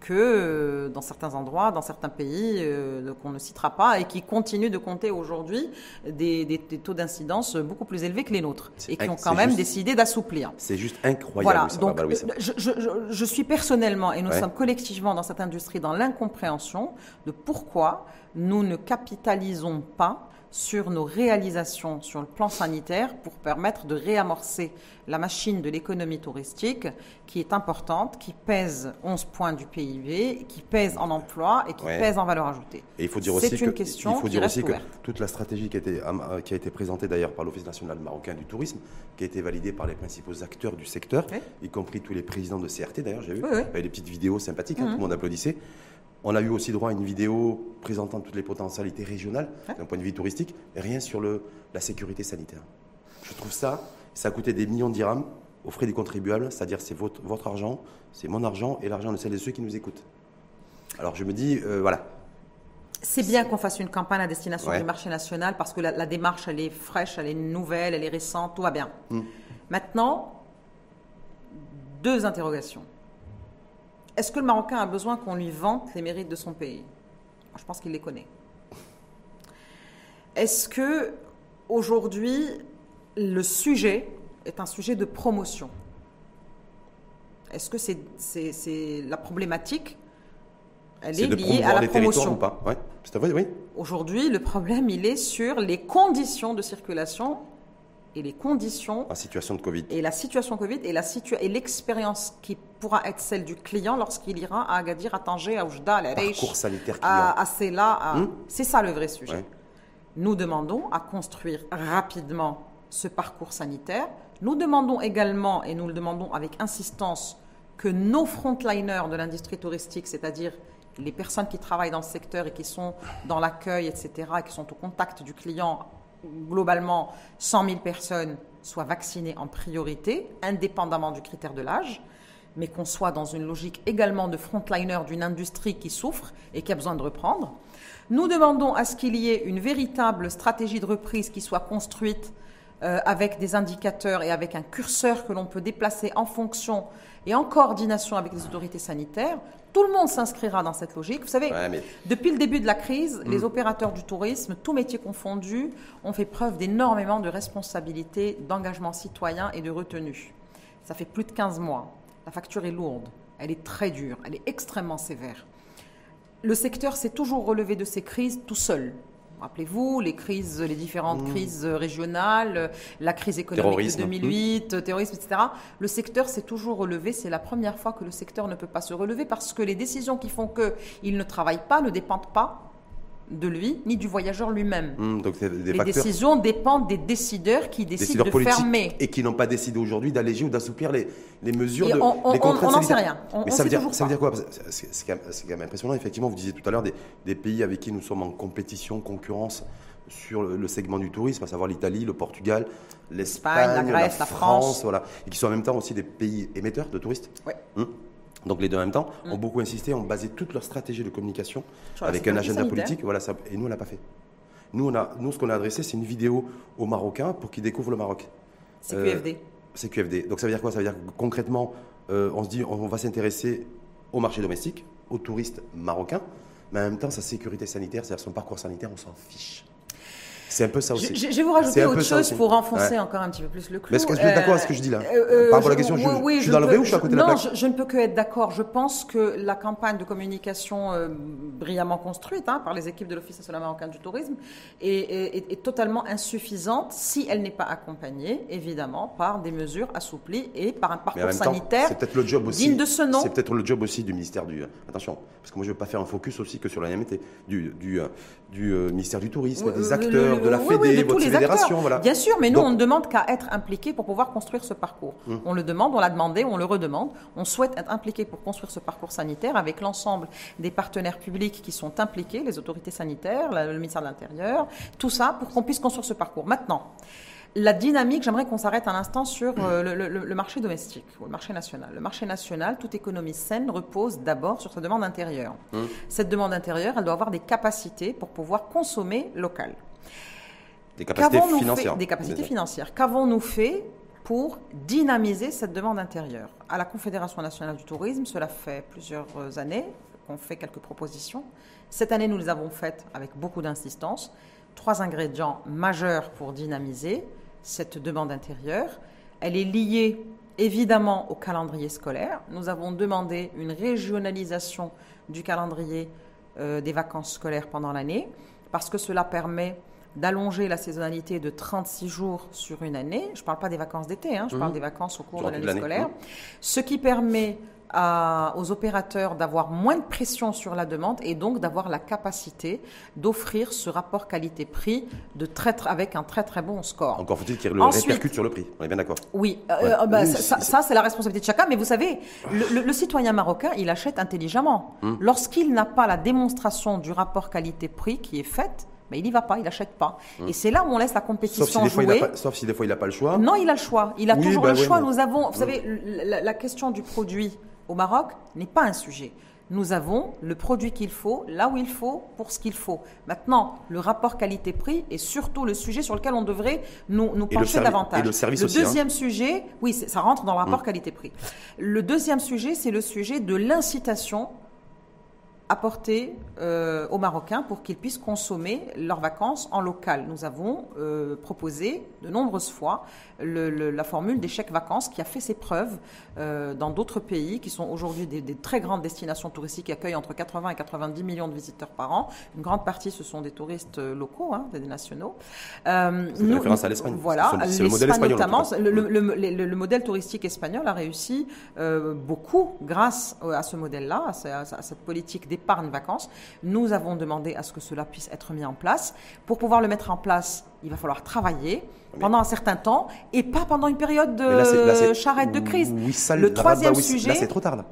que euh, dans certains endroits, dans certains pays euh, qu'on ne citera pas et qui continuent de compter aujourd'hui des, des, taux d'incidence beaucoup plus élevés que les nôtres et qui ont quand même décidé d'assouplir. C'est juste incroyable. Voilà, donc je, je, je, suis personnellement et nous sommes collectivement dans cette industrie dans l'incompréhension de pourquoi nous ne capitalisons pas sur nos réalisations sur le plan sanitaire pour permettre de réamorcer la machine de l'économie touristique qui est importante, qui pèse 11 points du PIB, qui pèse en emploi et qui pèse en valeur ajoutée. Et il faut dire aussi, une question il faut dire aussi que toute la stratégie qui a été, euh, qui a été présentée d'ailleurs par l'Office national marocain du tourisme, qui a été validée par les principaux acteurs du secteur, y compris tous les présidents de CRT d'ailleurs, j'ai vu, il y avait des petites vidéos sympathiques, hein, tout le monde applaudissait. On a eu aussi droit à une vidéo présentant toutes les potentialités régionales d'un point de vue touristique, et rien sur le, la sécurité sanitaire. Je trouve ça, ça a coûté des millions de dirhams aux frais des contribuables, c'est-à-dire c'est votre, votre argent, c'est mon argent et l'argent de celles et ceux qui nous écoutent. Alors je me dis, euh, voilà. C'est bien qu'on fasse une campagne à destination du marché national parce que la, démarche, elle est fraîche, elle est nouvelle, elle est récente, tout va bien. Hmm. Maintenant, deux interrogations. Est-ce que le Marocain a besoin qu'on lui vante les mérites de son pays? Je pense qu'il les connaît. Est-ce que aujourd'hui le sujet est un sujet de promotion? Est-ce que c'est la problématique? Elle est, liée à la promotion. ou pas? Ouais, oui. Aujourd'hui, le problème, il est sur les conditions de circulation et les conditions. La situation de Covid. Et la situation Covid et la et l'expérience qui pourra être celle du client lorsqu'il ira à Agadir, à Tanger, à Oujda, à sanitaire à, à. Hmm C'est ça le vrai sujet. Nous demandons à construire rapidement ce parcours sanitaire. Nous demandons également, et nous le demandons avec insistance, que nos frontliners de l'industrie touristique, c'est-à-dire les personnes qui travaillent dans le secteur et qui sont dans l'accueil, etc., et qui sont au contact du client globalement 100 000 personnes soient vaccinées en priorité, indépendamment du critère de l'âge, mais qu'on soit dans une logique également de frontliner d'une industrie qui souffre et qui a besoin de reprendre. Nous demandons à ce qu'il y ait une véritable stratégie de reprise qui soit construite euh, avec des indicateurs et avec un curseur que l'on peut déplacer en fonction et en coordination avec les autorités sanitaires tout le monde s'inscrira dans cette logique. Vous savez, depuis le début de la crise, les hmm. opérateurs du tourisme, tous métiers confondus, ont fait preuve d'énormément de responsabilité, d'engagement citoyen et de retenue. Ça fait plus de 15 mois. La facture est lourde, elle est très dure, elle est extrêmement sévère. Le secteur s'est toujours relevé de ces crises tout seul. Rappelez-vous, les crises, les différentes mmh. crises régionales, la crise économique de 2008, mmh. terrorisme, etc. Le secteur s'est toujours relevé. C'est la première fois que le secteur ne peut pas se relever parce que les décisions qui font qu'il ne travaille pas ne dépendent pas de lui ni du voyageur lui-même. Donc des Les facteurs décisions dépendent des décideurs qui décident décideurs de fermer. et qui n'ont pas décidé aujourd'hui d'alléger ou d'assouplir les, les mesures Et de on- on- les contraintes on n'en sait rien. On- Mais on ça veut dire toujours ça veut pas. dire quoi? C'est quand, même- c'est quand même impressionnant. Effectivement, vous disiez tout à l'heure des, des pays avec qui nous sommes en compétition, concurrence sur le, le segment du tourisme, à savoir l'Italie, le Portugal, l'Espagne, la Grèce, la France. voilà, et qui sont en même temps aussi des pays émetteurs de touristes? Ouais. Hum. Donc les deux en même temps ont beaucoup insisté, ont basé toute leur stratégie de communication avec un agenda sanitaire. politique. Voilà, ça, et nous on l'a pas fait. Nous, on a, nous ce qu'on a adressé, c'est une vidéo aux Marocains pour qu'ils découvrent le Maroc. C'est Euh, QFD. C'est QFD. Donc ça veut dire quoi? Ça veut dire que concrètement, euh, on se dit on va s'intéresser au marché domestique, aux touristes marocains, mais en même temps sa sécurité sanitaire, c'est-à-dire son parcours sanitaire, on s'en fiche. C'est un peu ça aussi. Je, vais vous rajouter autre chose pour enfoncer Ouais. encore un petit peu plus le clou. Mais est-ce que vous êtes d'accord avec ce que je dis là Par rapport à la question, je- je suis dans le vrai ou je suis à côté de la Non, plaque je, je ne peux que être d'accord. Je pense que la campagne de communication euh, brillamment construite hein, par les équipes de l'Office national marocain du tourisme est, est- est- est totalement insuffisante si elle n'est pas accompagnée, évidemment, par des mesures assouplies et par un parcours temps, sanitaire c'est peut-être le job aussi. digne de ce nom. C'est peut-être le job aussi du ministère du. Attention, parce que moi je ne veux pas faire un focus aussi que sur la NMT, du, du, euh, du euh, ministère du tourisme, Oui, des euh, acteurs, de la oui, Fédé, oui, de votre tous les fédération, acteurs. voilà. Bien sûr, mais nous, Donc- on ne demande qu'à être impliqués pour pouvoir construire ce parcours. Hum. On le demande, on l'a demandé, on le redemande. On souhaite être impliqués pour construire ce parcours sanitaire avec l'ensemble des partenaires publics qui sont impliqués, les autorités sanitaires, le ministère de l'Intérieur, tout ça pour qu'on puisse construire ce parcours. Maintenant, la dynamique, j'aimerais qu'on s'arrête un instant sur euh, le, le- le marché domestique ou le marché national. Le marché national, toute économie saine repose d'abord sur sa demande intérieure. Cette demande intérieure, elle doit avoir des capacités pour pouvoir consommer local. Des capacités Qu'avons-nous financières. fait- Des capacités financières. Qu'avons-nous fait pour dynamiser cette demande intérieure? À la Confédération nationale du tourisme, cela fait plusieurs années qu'on fait quelques propositions. Cette année, nous les avons faites avec beaucoup d'insistance. Trois ingrédients majeurs pour dynamiser cette demande intérieure. Elle est liée évidemment au calendrier scolaire. Nous avons demandé une régionalisation du calendrier euh, des vacances scolaires pendant l'année parce que cela permet d'allonger la saisonnalité de 36 jours sur une année. Je ne parle pas des vacances d'été, hein, je parle des vacances au cours de l'année scolaire. Ce qui permet à- aux opérateurs d'avoir moins de pression sur la demande et donc d'avoir la capacité d'offrir ce rapport qualité-prix de très, avec un très très bon score. Encore faut-il qu'il le Ensuite- répercute sur le prix. On est bien d'accord. Oui, euh, Ouais. euh, bah, Oui, ça, c'est- ça- ça, c'est la responsabilité de chacun. Mais vous savez, le, le- le citoyen marocain, il achète intelligemment. Hum. Lorsqu'il n'a pas la démonstration du rapport qualité-prix qui est faite, ben, il n'y va pas, il n'achète pas. Et c'est là où on laisse la Hum. Sauf si, compétition fois, jouer. pas, sauf si des fois il n'a pas le choix. Non, il a le choix. Il a Oui, toujours bah le choix. mais- Nous avons, vous savez, la, la question du produit au Maroc n'est pas un sujet. Nous avons le produit qu'il faut, là où il faut, pour ce qu'il faut. Maintenant, le rapport qualité-prix est surtout le sujet sur lequel on devrait nous, nous le pencher davantage. et le service aussi, hein. deuxième sujet, oui, ça rentre dans le rapport qualité-prix. Le deuxième sujet, c'est le sujet de l'incitation apporter euh, aux Marocains pour qu'ils puissent consommer leurs vacances en local. Nous avons euh, proposé de nombreuses fois le- le- la formule des chèques vacances qui a fait ses preuves euh, dans d'autres pays qui sont aujourd'hui des, des très grandes destinations touristiques qui accueillent entre 80 et 90 millions de visiteurs par an. Une grande partie, ce sont des touristes locaux, hein, des nationaux. Euh, nous- référence à l'Espagne. Voilà, C'est le- modèle l'Espagne espagnol, notamment. Le, le- le- le- le modèle touristique espagnol a réussi beaucoup grâce à ce modèle-là, à, à ce- à cette politique d'épargne vacances. Nous avons demandé à ce que cela puisse être mis en place. Pour pouvoir le mettre en place, il va falloir travailler pendant un certain temps et pas pendant une période de là, là, charrette de crise. Oui, ça, le là, troisième oui, sujet, Là, c'est trop tard, là.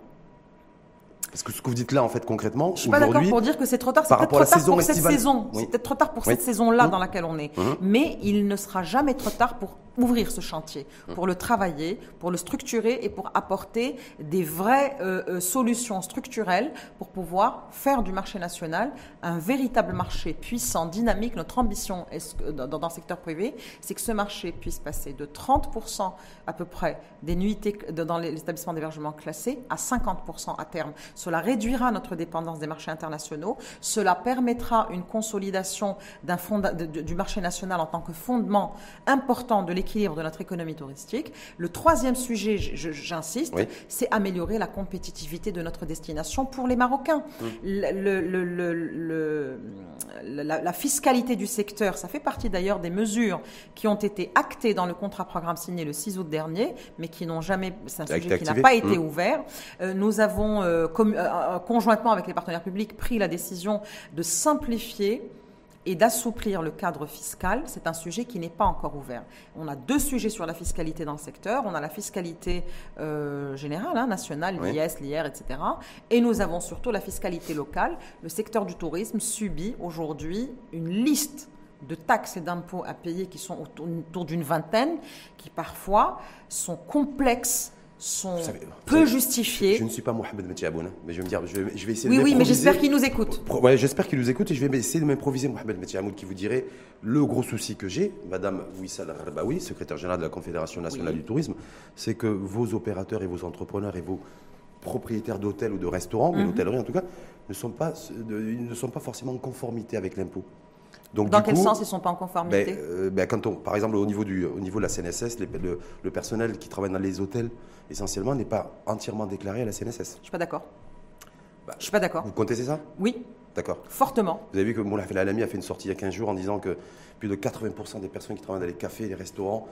Parce que ce que vous dites là, en fait, concrètement, je suis pas d'accord pour dire que c'est trop tard. C'est peut-être trop tard pour saison cette estivale. saison. Oui. C'est peut-être trop tard pour Oui. cette saison-là Mhm. dans laquelle on est. Mhm. Mais il ne sera jamais trop tard pour ouvrir ce chantier, pour le travailler, pour le structurer et pour apporter des vraies euh, euh, solutions structurelles pour pouvoir faire du marché national un véritable marché puissant, dynamique. Notre ambition est que, dans, dans le secteur privé, c'est que ce marché puisse passer de 30% à peu près des nuitées dans les établissements d'hébergement classés à 50% à terme. Cela réduira notre dépendance des marchés internationaux. Cela permettra une consolidation fonda- de- du marché national en tant que fondement important de l'équilibre de notre économie touristique. Le troisième sujet, j'insiste, Oui. c'est améliorer la compétitivité de notre destination pour les Marocains. Le- le- le- le- le- la, fiscalité du secteur, ça fait partie d'ailleurs des mesures qui ont été actées dans le contrat programme signé le 6 août dernier, mais qui n'ont jamais, c'est un sujet qui n'a pas été mmh. ouvert. Euh, nous avons, euh, conjointement avec les partenaires publics, pris la décision de simplifier et d'assouplir le cadre fiscal, c'est un sujet qui n'est pas encore ouvert. On a deux sujets sur la fiscalité dans le secteur. On a la fiscalité euh, générale, hein, nationale, l'IS, l'IR, etc. Et nous avons surtout la fiscalité locale. Le secteur du tourisme subit aujourd'hui une liste de taxes et d'impôts à payer qui sont autour d'une vingtaine, qui parfois sont complexes sont peu justifiés. Je, ne suis pas Mohamed Metiaboun, hein, mais je vais me dire, je vais, je vais essayer oui, de Oui, mais j'espère qu'il nous écoute. Ouais, j'espère qu'il nous écoute et je vais essayer de m'improviser Mohamed Metiaboun qui vous dirait le gros souci que j'ai, Madame Wissal Rabaoui, secrétaire générale de la Confédération nationale du tourisme, c'est que vos opérateurs et vos entrepreneurs et vos propriétaires d'hôtels ou de restaurants, ou mhm. d'hôtellerie en tout cas, ne sont pas, ne sont pas forcément en conformité avec l'impôt. Donc, Dans quel sens ils ne sont pas en conformité ben, euh, ben, quand on, Par exemple, au niveau, du, au niveau de la CNSS, le, personnel qui travaille dans les hôtels, essentiellement, n'est pas entièrement déclaré à la CNSS. Je ne suis pas d'accord. Bah, je ne suis pas d'accord. Vous contestez ça? Oui. D'accord. Fortement. Vous avez vu que Moula Alami a fait une sortie il y a 15 jours en disant que plus de 80% des personnes qui travaillent dans les cafés et les restaurants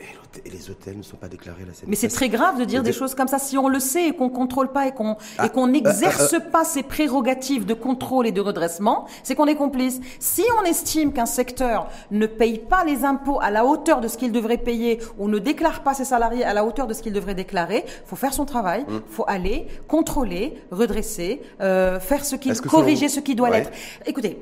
et, les hôtels ne sont pas déclarés à la. Mais c'est très grave de dire des choses comme ça. Si on le sait et qu'on ne contrôle pas et qu'on ah, qu'on euh, n'exerce euh, euh. pas ses prérogatives de contrôle et de redressement, c'est qu'on est complice. Si on estime qu'un secteur ne paye pas les impôts à la hauteur de ce qu'il devrait payer ou ne déclare pas ses salariés à la hauteur de ce qu'il devrait déclarer, faut faire son travail, il hum. faut aller contrôler, redresser, faire ce qu'il, corriger ce qui doit l'être. Écoutez,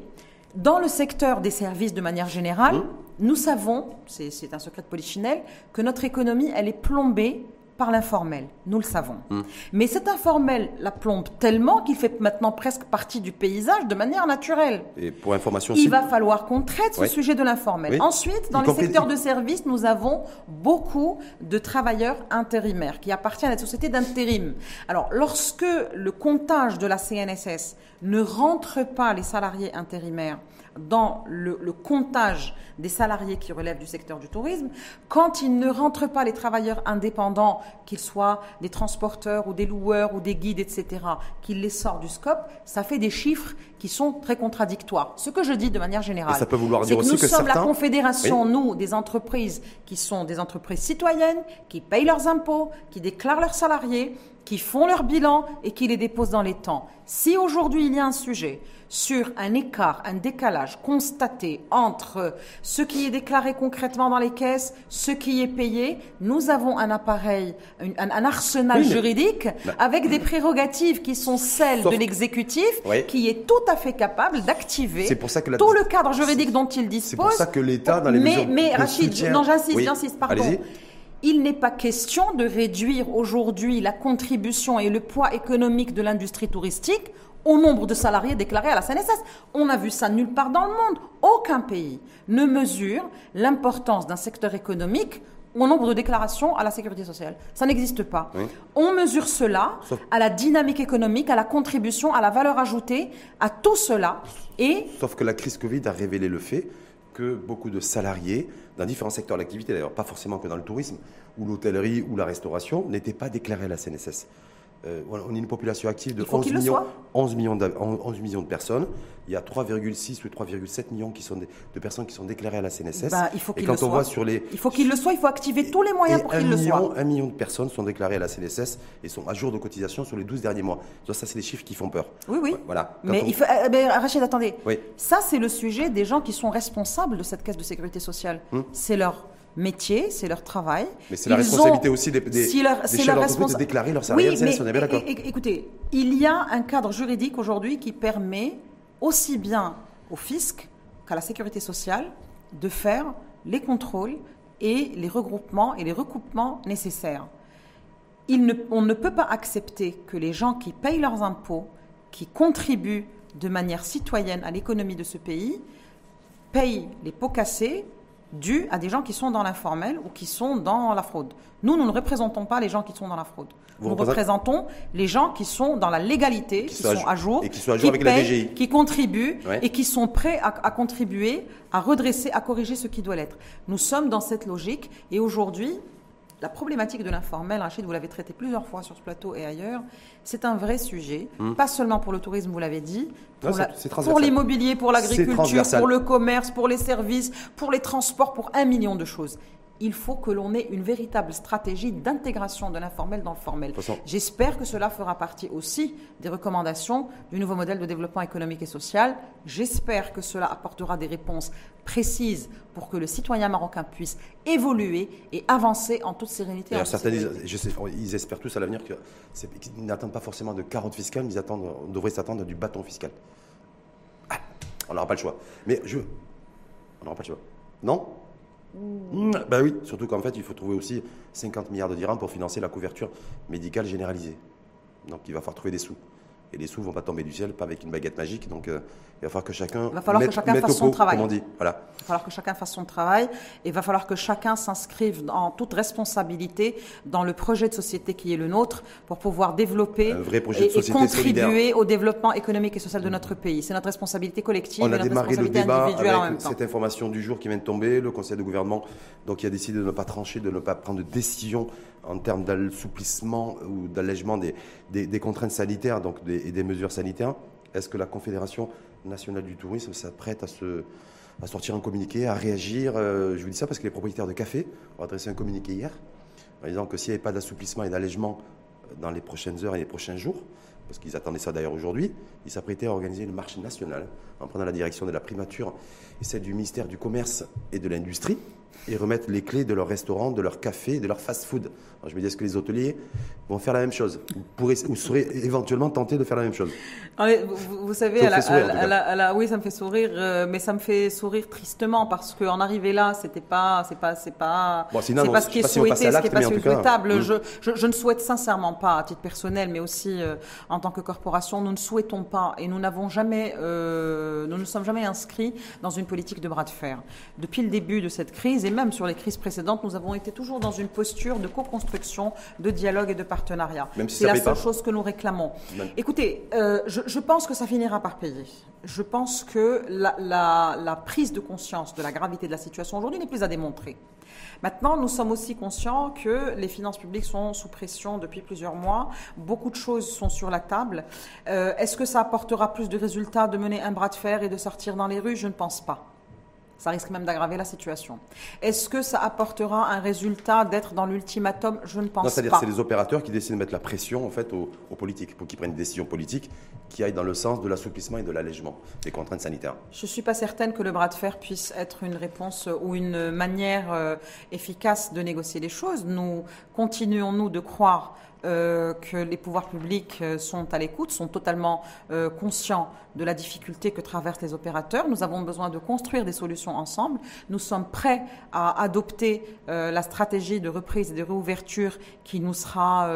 dans le secteur des services de manière générale, hum. nous savons, c'est un secret de polichinelle, que notre économie, elle est plombée par l'informel. Nous le savons. Hum. Mais cet informel la plombe tellement qu'il fait maintenant presque partie du paysage de manière naturelle. Et pour information Il va falloir qu'on traite ce sujet de l'informel. Ensuite, dans les secteurs de services, nous avons beaucoup de travailleurs intérimaires qui appartiennent à la société d'intérim. Alors, lorsque le comptage de la CNSS ne rentre pas les salariés intérimaires dans le, comptage des salariés qui relèvent du secteur du tourisme, quand il ne rentre pas les travailleurs indépendants, qu'ils soient des transporteurs ou des loueurs ou des guides, etc., qu'il les sort du scope, ça fait des chiffres qui sont très contradictoires. Ce que je dis de manière générale, c'est que nous sommes la confédération, nous, des entreprises qui sont des entreprises citoyennes, qui payent leurs impôts, qui déclarent leurs salariés, qui font leur bilan et qui les déposent dans les temps. Si aujourd'hui il y a un sujet sur un écart, un décalage constaté entre ce qui est déclaré concrètement dans les caisses, ce qui est payé, nous avons un appareil, un, arsenal juridique bah. avec des prérogatives qui sont celles de l'exécutif, qui est tout à fait capable d'activer tout le cadre juridique dont il dispose. C'est pour ça que l'État, dans les mais, mesures Mais Rachid, non, j'insiste, j'insiste, pardon. Il n'est pas question de réduire aujourd'hui la contribution et le poids économique de l'industrie touristique au nombre de salariés déclarés à la CNSS. On a vu ça nulle part dans le monde. Aucun pays ne mesure l'importance d'un secteur économique au nombre de déclarations à la sécurité sociale. Ça n'existe pas. On mesure cela à la dynamique économique, à la contribution, à la valeur ajoutée, à tout cela. Et Sauf que la crise Covid a révélé le fait que beaucoup de salariés dans différents secteurs d'activité, d'ailleurs pas forcément que dans le tourisme, ou l'hôtellerie ou la restauration, n'étaient pas déclarés à la CNSS. Euh, on est une population active de 11 millions, 11, millions de, 11 millions de personnes. Il y a 3,6 ou 3,7 millions qui sont de personnes qui sont déclarées à la CNSS. Bah, il faut et quand on voit sur les... Il faut qu'il le soit, il faut activer tous les moyens pour qu'il le soit. Un million de personnes sont déclarées à la CNSS et sont à jour de cotisation sur les 12 derniers mois. Ça, c'est des chiffres qui font peur. Oui, oui. Voilà. mais, il faut, euh, Rachid, attendez. Oui. Ça, c'est le sujet des gens qui sont responsables de cette caisse de sécurité sociale. Hum. C'est leur métier, c'est leur travail. Mais c'est la responsabilité aussi des, des, si leur, chefs d'entreprise de déclarer leur salariés oui, mais, on est bien d'accord. Écoutez, il y a un cadre juridique aujourd'hui qui permet aussi bien au fisc qu'à la sécurité sociale de faire les contrôles et les regroupements et les recoupements nécessaires. Il ne, on ne peut pas accepter que les gens qui payent leurs impôts, qui contribuent de manière citoyenne à l'économie de ce pays, payent les pots cassés dû à des gens qui sont dans l'informel ou qui sont dans la fraude. Nous, nous ne représentons pas les gens qui sont dans la fraude. nous représentons les gens qui sont dans la légalité, qui, sont, à jour, et qui sont à jour avec la DGI. qui contribuent et qui sont prêts à, à, contribuer, à redresser, à corriger ce qui doit l'être. Nous sommes dans cette logique et aujourd'hui, la problématique de l'informel, Rachid, vous l'avez traité plusieurs fois sur ce plateau et ailleurs, c'est un vrai sujet, hmm. pas seulement pour le tourisme, vous l'avez dit, pour, l'immobilier, pour l'agriculture, pour le commerce, pour les services, pour les transports, pour un million de choses il faut que l'on ait une véritable stratégie d'intégration de l'informel dans le formel. J'espère que cela fera partie aussi des recommandations du nouveau modèle de développement économique et social. J'espère que cela apportera des réponses précises pour que le citoyen marocain puisse évoluer et avancer en toute sérénité. certains ils espèrent tous à l'avenir qu'ils n'attendent pas forcément de carottes fiscales, mais ils attendent, on devrait s'attendre du bâton fiscal. Ah, on n'aura pas le choix. Mais je... On n'aura pas le choix. Non? Ben oui, surtout qu'en fait, il faut trouver aussi 50 milliards de dirhams pour financer la couverture médicale généralisée. Donc il va falloir trouver des sous. Et les sous vont pas tomber du ciel, pas avec une baguette magique. Donc euh, il va falloir que chacun, va falloir que chacun fasse son travail. Comme on dit. Voilà. Il va falloir que chacun fasse son travail. Et il va falloir que chacun s'inscrive en toute responsabilité dans le projet de société qui est le nôtre pour pouvoir développer et, contribuer au développement économique et social de notre pays. C'est notre responsabilité collective on et a démarré le débat avec cette information du jour qui vient de tomber. Le Conseil de gouvernement donc, il a décidé de ne pas trancher, de ne pas prendre de décision en termes d'assouplissement ou d'allègement des, contraintes sanitaires et des mesures sanitaires. Est-ce que la Confédération nationale du tourisme s'apprête à, sortir un communiqué, à réagir euh, Je vous dis ça parce que les propriétaires de café ont adressé un communiqué hier en disant que s'il n'y avait pas d'assouplissement et d'allègement dans les prochaines heures et les prochains jours, parce qu'ils attendaient ça d'ailleurs aujourd'hui, ils s'apprêtaient à organiser une marche nationale en prenant la direction de la primature et celle du ministère du Commerce et de l'Industrie et remettre les clés de leur restaurant, de leur café, de leur fast-food. Je me dis, est-ce que les hôteliers vont faire la même chose Vous, pourrez, vous serez éventuellement tenté de faire la même chose? Vous, savez, à la, oui, ça me fait sourire, euh, mais ça me fait sourire tristement parce qu'en arriver là, c'était pas, c'est pas, c'est pas, c'est pas ce qui est souhaité, ce qui est pas souhaitable. Hmm. Je, je, ne souhaite sincèrement pas, à titre personnel, mais aussi euh, en tant que corporation, nous ne souhaitons pas et nous n'avons jamais, euh, nous ne sommes jamais inscrits dans une politique de bras de fer. Depuis le début de cette crise et même sur les crises précédentes, nous avons été toujours dans une posture de co-construction, de dialogue et de partenariat. C'est la seule chose que nous réclamons. Écoutez, euh, je, pense que ça finira par payer. Je pense que la, la prise de conscience de la gravité de la situation aujourd'hui n'est plus à démontrer. Maintenant, nous sommes aussi conscients que les finances publiques sont sous pression depuis plusieurs mois. Beaucoup de choses sont sur la table. Euh, est-ce que ça apportera plus de résultats de mener un bras de fer et de sortir dans les rues? Je ne pense pas. Ça risque même d'aggraver la situation. Est-ce que ça apportera un résultat d'être dans l'ultimatum? Je ne pense pas. C'est-à-dire c'est les opérateurs qui décident de mettre la pression en fait aux, politiques pour qu'ils prennent une décision politique qui aille dans le sens de l'assouplissement et de l'allègement des contraintes sanitaires. Je ne suis pas certaine que le bras de fer puisse être une réponse ou une manière euh, efficace de négocier les choses. Nous continuons nous de croire euh, que les pouvoirs publics euh, sont à l'écoute, sont totalement euh, conscients de la difficulté que traversent les opérateurs. Nous avons besoin de construire des solutions ensemble. Nous sommes prêts à adopter la stratégie de reprise et de réouverture qui nous sera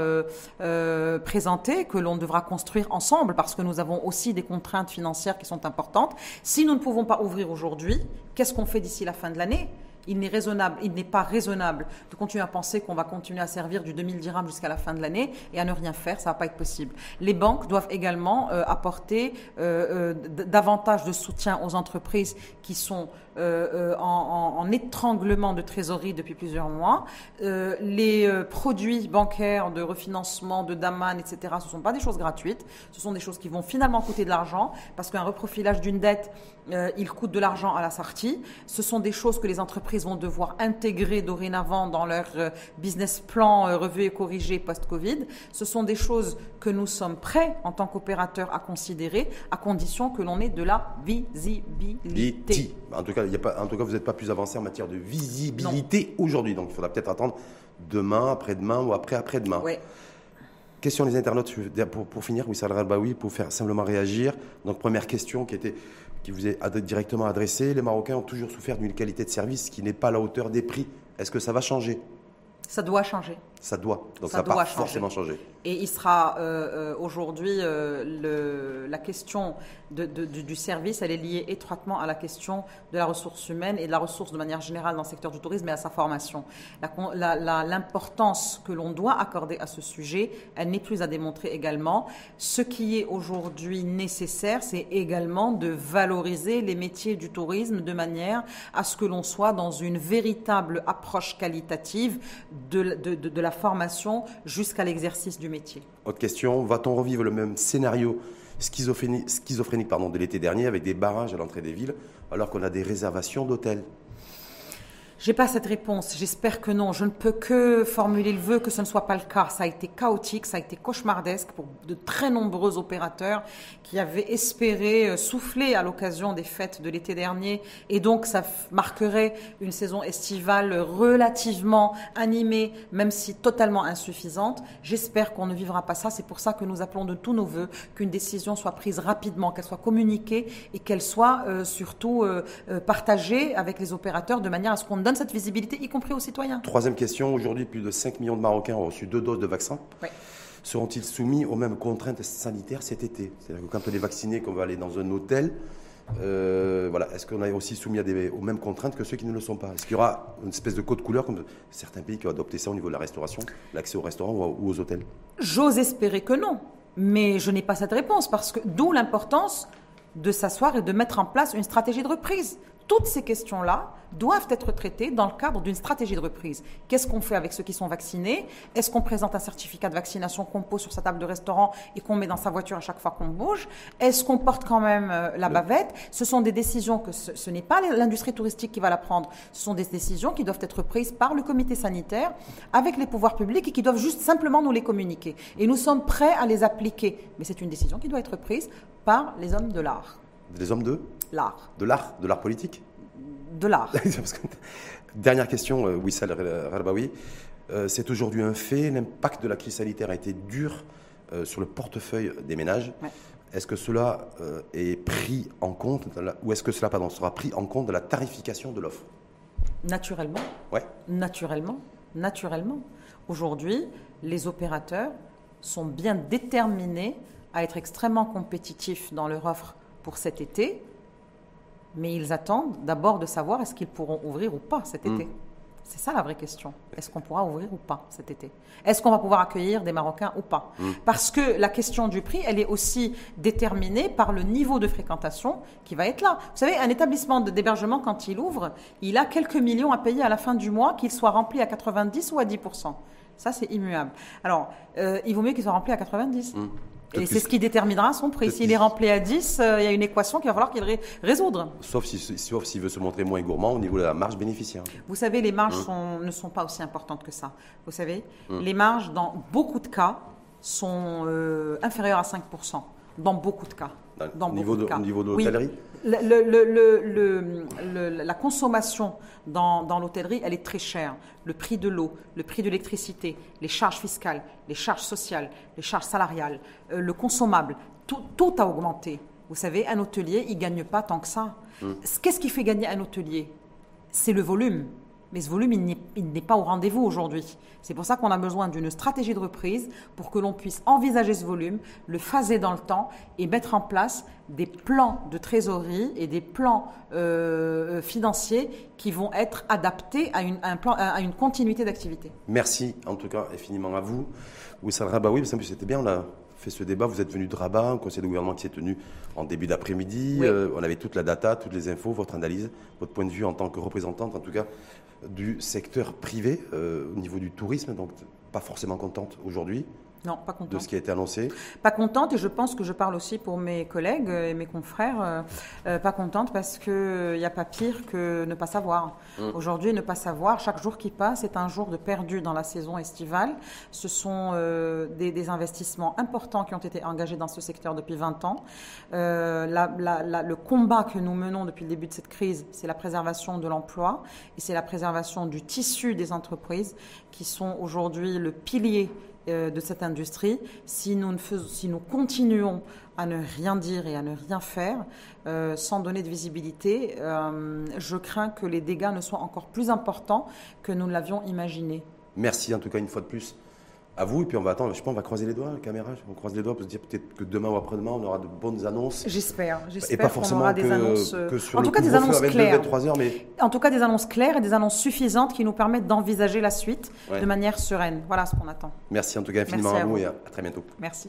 présentée, que l'on devra construire ensemble parce que nous avons aussi des contraintes financières qui sont importantes. Si nous ne pouvons pas ouvrir aujourd'hui, qu'est-ce qu'on fait d'ici la fin de l'année? Il n'est raisonnable, il pas raisonnable de continuer à penser qu'on va continuer à servir du 2000 dirhams jusqu'à la fin de l'année et à ne rien faire, ça va pas être possible. Les banques doivent également euh, apporter euh, euh, davantage de soutien aux entreprises qui sont en, étranglement de trésorerie depuis plusieurs mois. les produits bancaires de refinancement, de Daman, etc., ce ne sont pas des choses gratuites, ce sont des choses qui vont finalement coûter de l'argent parce qu'un reprofilage d'une dette, il coûte de l'argent à la sortie. Ce sont des choses que les entreprises vont devoir intégrer dorénavant dans leur euh, business plan euh, revu et corrigé post-Covid. Ce sont des choses que nous sommes prêts en tant qu'opérateurs à considérer à condition que l'on ait de la visibilité. En tout cas, y a pas, en tout cas vous n'êtes pas plus avancé en matière de visibilité aujourd'hui. Donc il faudra peut-être attendre demain, après-demain ou après-après-demain. Question des internautes, pour, pour finir, Wissal Rabaoui, pour faire simplement réagir. Donc première question qui était qui vous est directement adressé. Les Marocains ont toujours souffert d'une qualité de service qui n'est pas à la hauteur des prix. Est-ce que ça va changer? Ça doit changer. Ça doit. Donc ça, va forcément changer. Et il sera euh, euh, aujourd'hui euh, la question du service, elle est liée étroitement à la question de la ressource humaine et de la ressource de manière générale dans le secteur du tourisme et à sa formation. L'importance que l'on doit accorder à ce sujet, elle n'est plus à démontrer également. Ce qui est aujourd'hui nécessaire, c'est également de valoriser les métiers du tourisme de manière à ce que l'on soit dans une véritable approche qualitative de, de la formation jusqu'à l'exercice du métier. Autre question, va-t-on revivre le même scénario schizophrénique, de l'été dernier avec des barrages à l'entrée des villes alors qu'on a des réservations d'hôtels? J'ai pas cette réponse. J'espère que non. Je ne peux que formuler le vœu que ce ne soit pas le cas. Ça a été chaotique, ça a été cauchemardesque pour de très nombreux opérateurs qui avaient espéré euh, souffler à l'occasion des fêtes de l'été dernier. Et donc, ça marquerait une saison estivale relativement animée, même si totalement insuffisante. J'espère qu'on ne vivra pas ça. C'est pour ça que nous appelons de tous nos voeux qu'une décision soit prise rapidement, qu'elle soit communiquée et qu'elle soit euh, surtout euh, partagée avec les opérateurs de manière à ce qu'on cette visibilité, y compris aux citoyens. Troisième question, aujourd'hui plus de 5 millions de Marocains ont reçu deux doses de vaccin. Seront-ils soumis aux mêmes contraintes sanitaires cet été? C'est-à-dire que quand on est vacciné, qu'on va aller dans un hôtel, euh, voilà. Est-ce qu'on est aussi soumis à des, aux mêmes contraintes que ceux qui ne le sont pas? Est-ce qu'il y aura une espèce de code couleur comme certains pays qui ont adopté ça au niveau de la restauration, l'accès au restaurant ou aux hôtels? J'ose espérer que non, mais je n'ai pas cette réponse parce que d'où l'importance de s'asseoir et de mettre en place une stratégie de reprise. Toutes ces questions-là doivent être traitées dans le cadre d'une stratégie de reprise. Qu'est-ce qu'on fait avec ceux qui sont vaccinés? Est-ce qu'on présente un certificat de vaccination qu'on pose sur sa table de restaurant et qu'on met dans sa voiture à chaque fois qu'on bouge? Est-ce qu'on porte quand même euh, la bavette? Ce sont des décisions que ce, n'est pas l'industrie touristique qui va la prendre. Ce sont des décisions qui doivent être prises par le comité sanitaire avec les pouvoirs publics et qui doivent juste simplement nous les communiquer. Et nous sommes prêts à les appliquer. Mais c'est une décision qui doit être prise par les hommes de l'art. Les hommes de L'art. De l'art De l'art politique De l'art. Dernière question, euh, Wissal Rarbaoui. Euh, c'est aujourd'hui un fait, l'impact de la crise sanitaire a été dur euh, sur le portefeuille des ménages. Est-ce que cela est pris en compte, ou est-ce que cela pardon, sera pris en compte de la tarification de l'offre? Naturellement. Ouais. Naturellement. Naturellement. Aujourd'hui, les opérateurs sont bien déterminés à être extrêmement compétitifs dans leur offre pour cet été, mais ils attendent d'abord de savoir est-ce qu'ils pourront ouvrir ou pas cet été. Hmm. C'est ça la vraie question. Est-ce qu'on pourra ouvrir ou pas cet été? Est-ce qu'on va pouvoir accueillir des Marocains ou pas? Hmm. Parce que la question du prix, elle est aussi déterminée par le niveau de fréquentation qui va être là. Vous savez, un établissement d'hébergement, quand il ouvre, il a quelques millions à payer à la fin du mois, qu'il soit rempli à 90 ou à 10% Ça, c'est immuable. Alors, euh, il vaut mieux qu'il soit rempli à 90. Et c'est ce qui déterminera son prix. S'il est rempli à 10, euh, il y a une équation qu'il va falloir qu'il résoudre. Sauf s'il si, veut se montrer moins gourmand au niveau de la marge bénéficiaire. Vous savez, les marges hein ne sont pas aussi importantes que ça. Vous savez, hein les marges, dans beaucoup de cas, sont euh, inférieures à 5%. Dans beaucoup de cas. Dans niveau de, Au niveau de l'hôtellerie la consommation dans, l'hôtellerie, elle est très chère. Le prix de l'eau, le prix de l'électricité, les charges fiscales, les charges sociales, les charges salariales, euh, le consommable, tout, a augmenté. Vous savez, un hôtelier, il ne gagne pas tant que ça. Hum. Qu'est-ce qui fait gagner un hôtelier? C'est le volume. Mais ce volume, il n'est pas au rendez-vous aujourd'hui. C'est pour ça qu'on a besoin d'une stratégie de reprise pour que l'on puisse envisager ce volume, le phaser dans le temps et mettre en place des plans de trésorerie et des plans euh, financiers qui vont être adaptés à une, un plan, à une continuité d'activité. Merci en tout cas infiniment à vous. Wissal Rabaoui, c'était bien, on a fait ce débat. Vous êtes venu de Rabat, un conseil de gouvernement qui s'est tenu en début d'après-midi. Euh, on avait toute la data, toutes les infos, votre analyse, votre point de vue en tant que représentante, en tout cas, du secteur privé euh, au niveau du tourisme. Donc, pas forcément contente aujourd'hui. Non, pas contente. De ce qui a été annoncé Pas contente, et je pense que je parle aussi pour mes collègues et mes confrères, euh, euh, pas contente parce qu'il n'y a pas pire que ne pas savoir. Mmh. Aujourd'hui, ne pas savoir, chaque jour qui passe est un jour de perdu dans la saison estivale. Ce sont euh, des, investissements importants qui ont été engagés dans ce secteur depuis 20 ans. le combat que nous menons depuis le début de cette crise, c'est la préservation de l'emploi et c'est la préservation du tissu des entreprises qui sont aujourd'hui le pilier euh, de cette industrie, si nous, ne si nous continuons à ne rien dire et à ne rien faire, euh, sans donner de visibilité, euh, je crains que les dégâts ne soient encore plus importants que nous l'avions imaginé. Merci en tout cas une fois de plus à vous. Et puis on va attendre, je pense, on va croiser les doigts, la caméra, on croise les doigts pour se dire peut-être que demain ou après-demain, on aura de bonnes annonces. J'espère, j'espère. Et pas forcément aura que, des annonces, que sur en le tout cas des annonces à 22, claires. 23 heures, mais En tout cas, des annonces claires et des annonces suffisantes qui nous permettent d'envisager la suite Ouais. de manière sereine. Voilà ce qu'on attend. merci en tout cas infiniment Merci à à vous vous. et à à très bientôt. Merci.